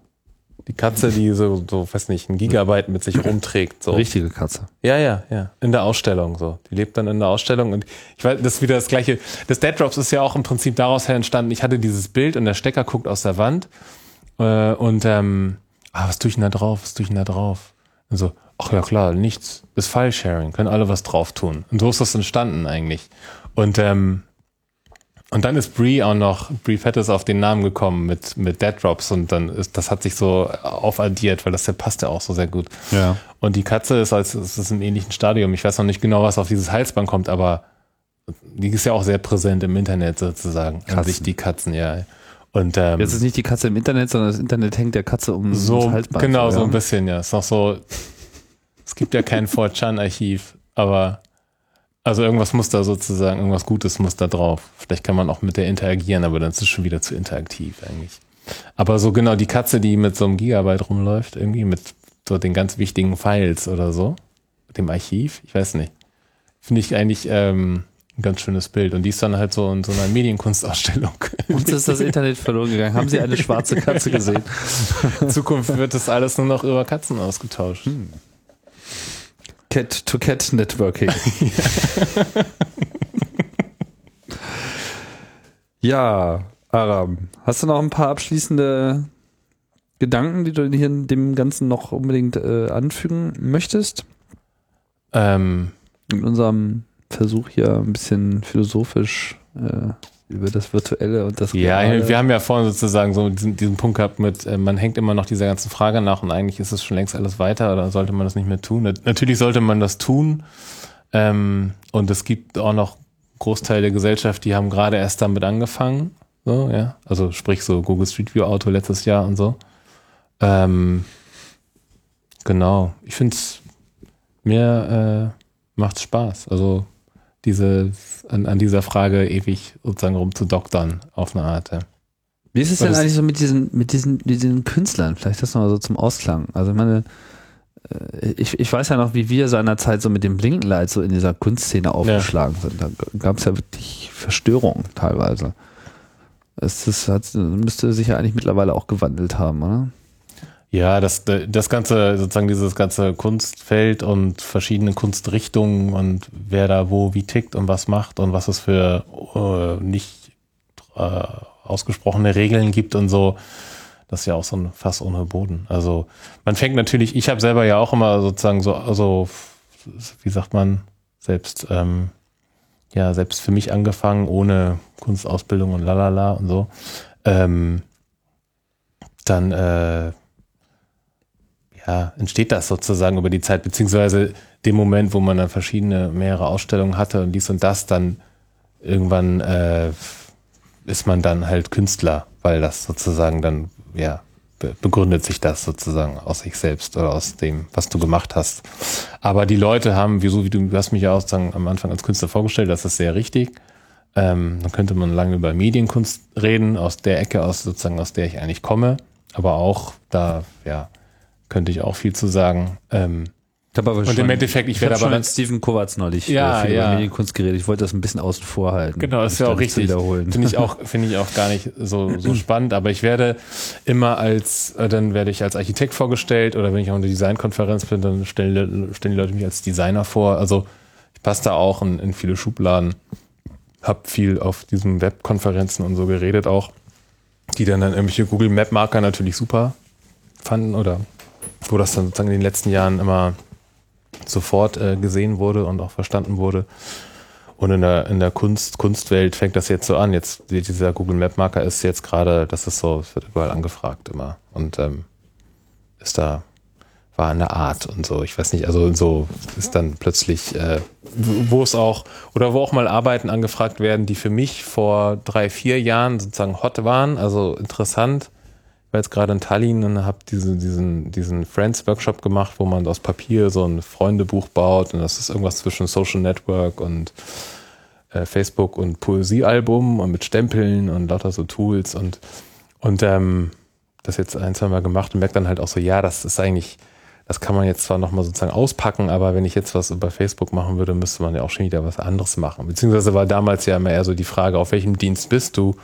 Die Katze, die so, so, weiß nicht, ein Gigabyte mit sich rumträgt. So. Richtige Katze. Ja, ja, ja. In der Ausstellung so. Die lebt dann in der Ausstellung und ich weiß, das ist wieder das gleiche. Das Dead Drops ist ja auch im Prinzip daraus her entstanden. Ich hatte dieses Bild und der Stecker guckt aus der Wand äh, und ähm, ah, was tue ich denn da drauf? Was tue ich denn da drauf? Und so, ach ja klar, nichts. Das File-Sharing, können alle was drauf tun. Und so ist das entstanden eigentlich. Und ähm, und dann ist Brie auch noch, Brie Fett ist auf den Namen gekommen mit, mit Dead Drops und dann ist, das hat sich so aufaddiert, weil das der passt ja auch so sehr gut. Ja. Und die Katze ist als es ist im ähnlichen Stadium. Ich weiß noch nicht genau, was auf dieses Halsband kommt, aber die ist ja auch sehr präsent im Internet sozusagen. An Katzen. sich die Katzen, ja. Und ähm, Jetzt ist nicht die Katze im Internet, sondern das Internet hängt der Katze um so ums Halsband. genau so ein bisschen, ja. Ist noch so. Es gibt ja kein 4chan-Archiv, aber also irgendwas muss da sozusagen, irgendwas Gutes muss da drauf. Vielleicht kann man auch mit der interagieren, aber dann ist es schon wieder zu interaktiv eigentlich. Aber so genau die Katze, die mit so einem Gigabyte rumläuft, irgendwie mit so den ganz wichtigen Files oder so, mit dem Archiv, ich weiß nicht. Finde ich eigentlich ähm, ein ganz schönes Bild. Und die ist dann halt so in so einer Medienkunstausstellung. Uns ist das Internet verloren gegangen. Haben Sie eine schwarze Katze gesehen? In Zukunft wird das alles nur noch über Katzen ausgetauscht. Cat-to-Cat-Networking. ja, Aram, hast du noch ein paar abschließende Gedanken, die du hier dem Ganzen noch unbedingt äh, anfügen möchtest? Ähm, In unserem Versuch hier ein bisschen philosophisch äh, über das Virtuelle und das Ja, Reale. wir haben ja vorhin sozusagen so diesen, diesen Punkt gehabt mit, äh, man hängt immer noch dieser ganzen Frage nach und eigentlich ist es schon längst alles weiter oder sollte man das nicht mehr tun? Nat- Natürlich sollte man das tun ähm, und es gibt auch noch Großteil der Gesellschaft, die haben gerade erst damit angefangen, so, ja, also sprich so Google Street View Auto letztes Jahr und so. Ähm, genau, ich finde es, mir äh, macht Spaß, also diese, an, an dieser Frage ewig sozusagen rumzudoktern auf eine Art. Ja. Wie ist es Weil denn eigentlich so mit diesen, mit diesen, diesen Künstlern? Vielleicht das nochmal so zum Ausklang. Also ich meine, äh, ich, ich weiß ja noch, wie wir seinerzeit so mit dem Blinkenlight so in dieser Kunstszene aufgeschlagen sind. Da gab es ja wirklich Verstörungen teilweise. Es das hat, müsste sich ja eigentlich mittlerweile auch gewandelt haben, oder? Ja, das, das ganze, sozusagen dieses ganze Kunstfeld und verschiedene Kunstrichtungen und wer da wo wie tickt und was macht und was es für äh, nicht äh, ausgesprochene Regeln gibt und so, das ist ja auch so ein Fass ohne Boden. Also man fängt natürlich, ich habe selber ja auch immer sozusagen so, also wie sagt man, selbst ähm, ja selbst für mich angefangen ohne Kunstausbildung und lalala und so. Ähm, dann äh, ja, entsteht das sozusagen über die Zeit, beziehungsweise dem Moment, wo man dann verschiedene, mehrere Ausstellungen hatte und dies und das, dann irgendwann äh, ist man dann halt Künstler, weil das sozusagen dann, ja, begründet sich das sozusagen aus sich selbst oder aus dem, was du gemacht hast. Aber die Leute haben, wieso, wie du, du hast mich ja auch am Anfang als Künstler vorgestellt, das ist sehr richtig. Ähm, dann könnte man lange über Medienkunst reden, aus der Ecke aus, sozusagen, aus der ich eigentlich komme. Aber auch da, ja, könnte ich auch viel zu sagen. Ähm, aber und schon, im Endeffekt, ich, ich werde aber mit Steven Kovacs neulich ja, viel ja. über Medienkunst geredet. Ich wollte das ein bisschen außen vor halten. Genau, ist ja auch richtig. Finde ich auch, finde ich auch gar nicht so, so spannend. Aber ich werde immer als, äh, dann werde ich als Architekt vorgestellt oder wenn ich auch in der Designkonferenz bin, dann stellen, stellen die Leute mich als Designer vor. Also ich passe da auch in, in viele Schubladen. Hab viel auf diesen Webkonferenzen und so geredet auch, die dann dann irgendwelche Google Map Marker natürlich super fanden oder wo das dann sozusagen in den letzten Jahren immer sofort äh, gesehen wurde und auch verstanden wurde. Und in der, in der Kunst, Kunstwelt fängt das jetzt so an. Jetzt, dieser Google Map Marker ist jetzt gerade, das ist so, es wird überall angefragt immer. Und ähm, ist da, war eine Art und so. Ich weiß nicht, also so ist dann plötzlich, äh, wo es auch, oder wo auch mal Arbeiten angefragt werden, die für mich vor drei, vier Jahren sozusagen hot waren, also interessant war jetzt gerade in Tallinn und habe diese, diesen, diesen Friends-Workshop gemacht, wo man aus Papier so ein Freundebuch baut und das ist irgendwas zwischen Social Network und äh, Facebook und Poesiealbum und mit Stempeln und lauter so Tools und, und ähm, das jetzt ein, zwei Mal gemacht und merkt dann halt auch so, ja, das ist eigentlich, das kann man jetzt zwar nochmal sozusagen auspacken, aber wenn ich jetzt was über Facebook machen würde, müsste man ja auch schon wieder was anderes machen. Beziehungsweise war damals ja immer eher so die Frage, auf welchem Dienst bist du?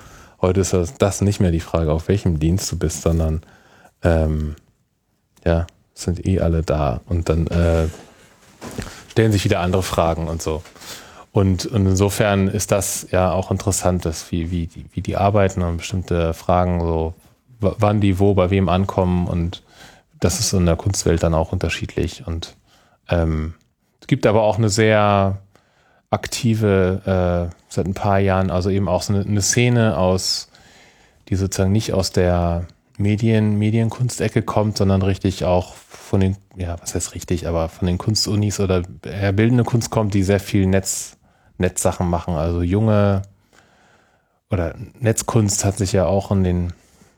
Heute ist das, das nicht mehr die Frage, auf welchem Dienst du bist, sondern ähm, ja, sind eh alle da und dann äh, stellen sich wieder andere Fragen und so. Und, und insofern ist das ja auch interessant, dass wie, wie, die, wie die arbeiten und bestimmte Fragen, so wann die wo bei wem ankommen und das ist in der Kunstwelt dann auch unterschiedlich. Und ähm, es gibt aber auch eine sehr aktive, äh, seit ein paar Jahren, also eben auch so eine, eine Szene aus, die sozusagen nicht aus der Medien, Medienkunstecke kommt, sondern richtig auch von den, ja, was heißt richtig, aber von den Kunstunis oder eher bildende Kunst kommt, die sehr viel Netz, Netzsachen machen. Also junge oder Netzkunst hat sich ja auch in den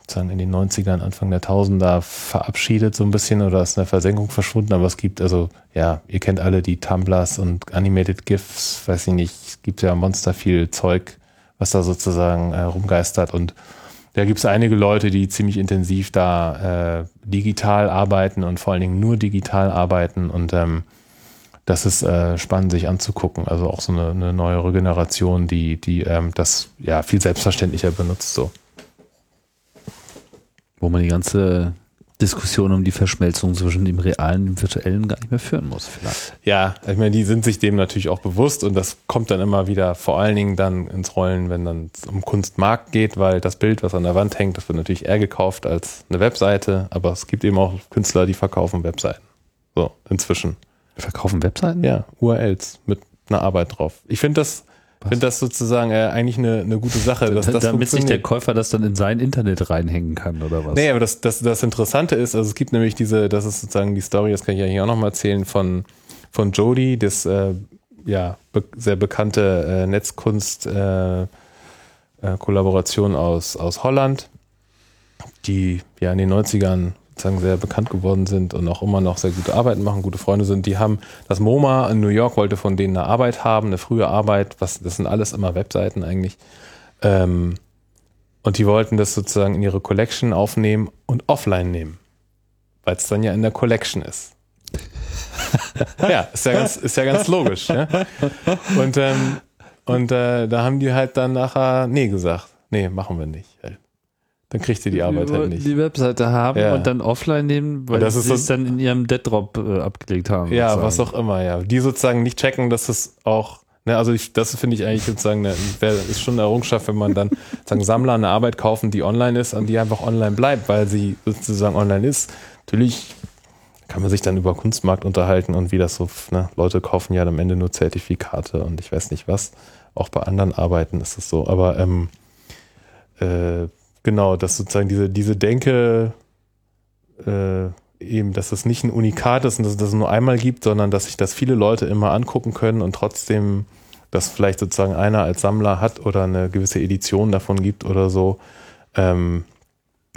sozusagen in den 90ern, Anfang der Tausender verabschiedet so ein bisschen oder ist in der Versenkung verschwunden, aber es gibt also, ja, ihr kennt alle die Tumblers und Animated GIFs, weiß ich nicht, es gibt ja monster viel Zeug, was da sozusagen äh, rumgeistert. Und da gibt es einige Leute, die ziemlich intensiv da äh, digital arbeiten und vor allen Dingen nur digital arbeiten. Und ähm, das ist äh, spannend, sich anzugucken. Also auch so eine, eine neuere Generation, die, die ähm, das ja viel selbstverständlicher benutzt so wo man die ganze Diskussion um die Verschmelzung zwischen dem Realen und dem Virtuellen gar nicht mehr führen muss, vielleicht. Ja, ich meine, die sind sich dem natürlich auch bewusst und das kommt dann immer wieder vor allen Dingen dann ins Rollen, wenn dann um Kunstmarkt geht, weil das Bild, was an der Wand hängt, das wird natürlich eher gekauft als eine Webseite, aber es gibt eben auch Künstler, die verkaufen Webseiten. So, inzwischen. Verkaufen Webseiten? Ja, URLs mit einer Arbeit drauf. Ich finde das, ich finde das sozusagen äh, eigentlich eine, eine gute Sache. Dass das Damit sich der Käufer das dann in sein Internet reinhängen kann oder was? Nee, aber das, das, das Interessante ist, also es gibt nämlich diese, das ist sozusagen die Story, das kann ich ja hier auch nochmal erzählen, von, von Jody, das äh, ja be sehr bekannte äh, Netzkunst äh, äh, Kollaboration aus, aus Holland, die ja in den 90ern sozusagen sehr bekannt geworden sind und auch immer noch sehr gute Arbeiten machen, gute Freunde sind, die haben, das MoMA in New York wollte von denen eine Arbeit haben, eine frühe Arbeit, was, das sind alles immer Webseiten eigentlich. Ähm, und die wollten das sozusagen in ihre Collection aufnehmen und offline nehmen. Weil es dann ja in der Collection ist. ja, ist ja ganz, ist ja ganz logisch. Ja? Und, ähm, und äh, da haben die halt dann nachher nee gesagt. Nee, machen wir nicht. Dann kriegt sie die Arbeit halt nicht. die Webseite haben Ja. und dann offline nehmen, weil Das sie es dann in ihrem Dead-Drop äh, abgelegt haben. Ja, sozusagen. was auch immer, ja. Die sozusagen nicht checken, dass es auch, ne, also ich, das finde ich eigentlich sozusagen, wär- ist schon eine Errungenschaft, wenn man dann sagen Sammler eine Arbeit kaufen, die online ist und die einfach online bleibt, weil sie sozusagen online ist. Natürlich kann man sich dann über Kunstmarkt unterhalten und wie das so, ne, Leute kaufen ja am Ende nur Zertifikate und ich weiß nicht was. Auch bei anderen Arbeiten ist es so. Aber ähm, äh, genau, dass sozusagen diese, diese Denke, äh, eben, dass es nicht ein Unikat ist und dass es das nur einmal gibt, sondern dass sich das viele Leute immer angucken können und trotzdem das vielleicht sozusagen einer als Sammler hat oder eine gewisse Edition davon gibt oder so, ähm,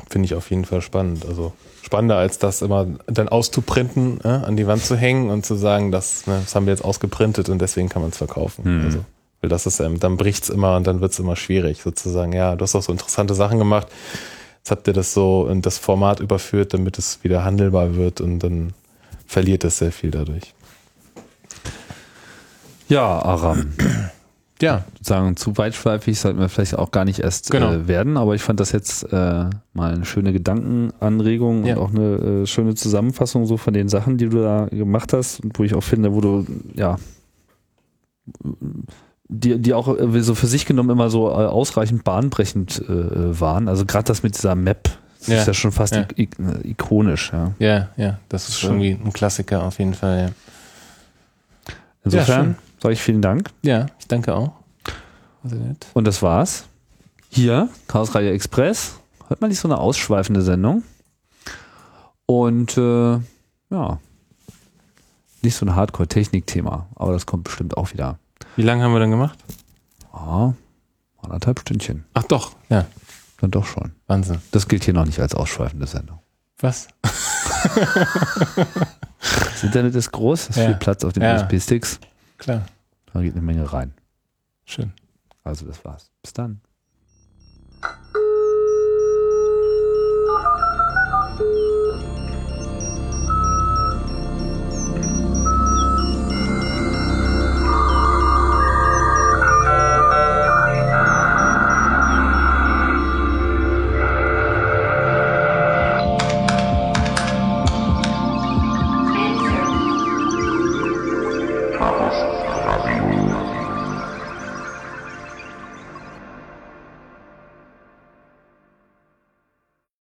finde ich auf jeden Fall spannend. Also spannender als das immer dann auszuprinten, äh, an die Wand zu hängen und zu sagen, das, ne, das haben wir jetzt ausgeprintet und deswegen kann man es verkaufen. Hm. Also, weil das ist, ähm, dann bricht's immer und dann wird's immer schwierig, sozusagen. Ja, du hast auch so interessante Sachen gemacht. Jetzt habt ihr das so in das Format überführt, damit es wieder handelbar wird und dann verliert es sehr viel dadurch. Ja, Aram. Ja, sagen, zu weitschweifig sollten wir vielleicht auch gar nicht erst Genau. äh, werden, aber ich fand das jetzt äh, mal eine schöne Gedankenanregung Ja. und auch eine äh, schöne Zusammenfassung so von den Sachen, die du da gemacht hast und wo ich auch finde, wo du, ja, die, die auch äh, so für sich genommen immer so äh, ausreichend bahnbrechend äh, waren. Also gerade das mit dieser Map, das Ja. ist ja schon fast Ja. ik ikonisch, ja. ja, ja, das ist Schön. irgendwie ein Klassiker auf jeden Fall. Ja, Insofern sage ich vielen Dank. ja ich danke auch. Nett. Und das war's. Hier, Chaos Radio Express. Hört man nicht so eine ausschweifende Sendung. Und äh, ja, nicht so ein Hardcore-Technik-Thema, aber das kommt bestimmt auch wieder. Wie lange haben wir dann gemacht? Ah, anderthalb Stündchen. Ach doch, ja, Dann doch schon. Wahnsinn. Das gilt hier noch nicht als ausschweifende Sendung. Was? Das Internet ist groß, es ist Ja. viel Platz auf den Ja. USB-Sticks. Klar, Da geht eine Menge rein. schön. Also das war's. Bis dann.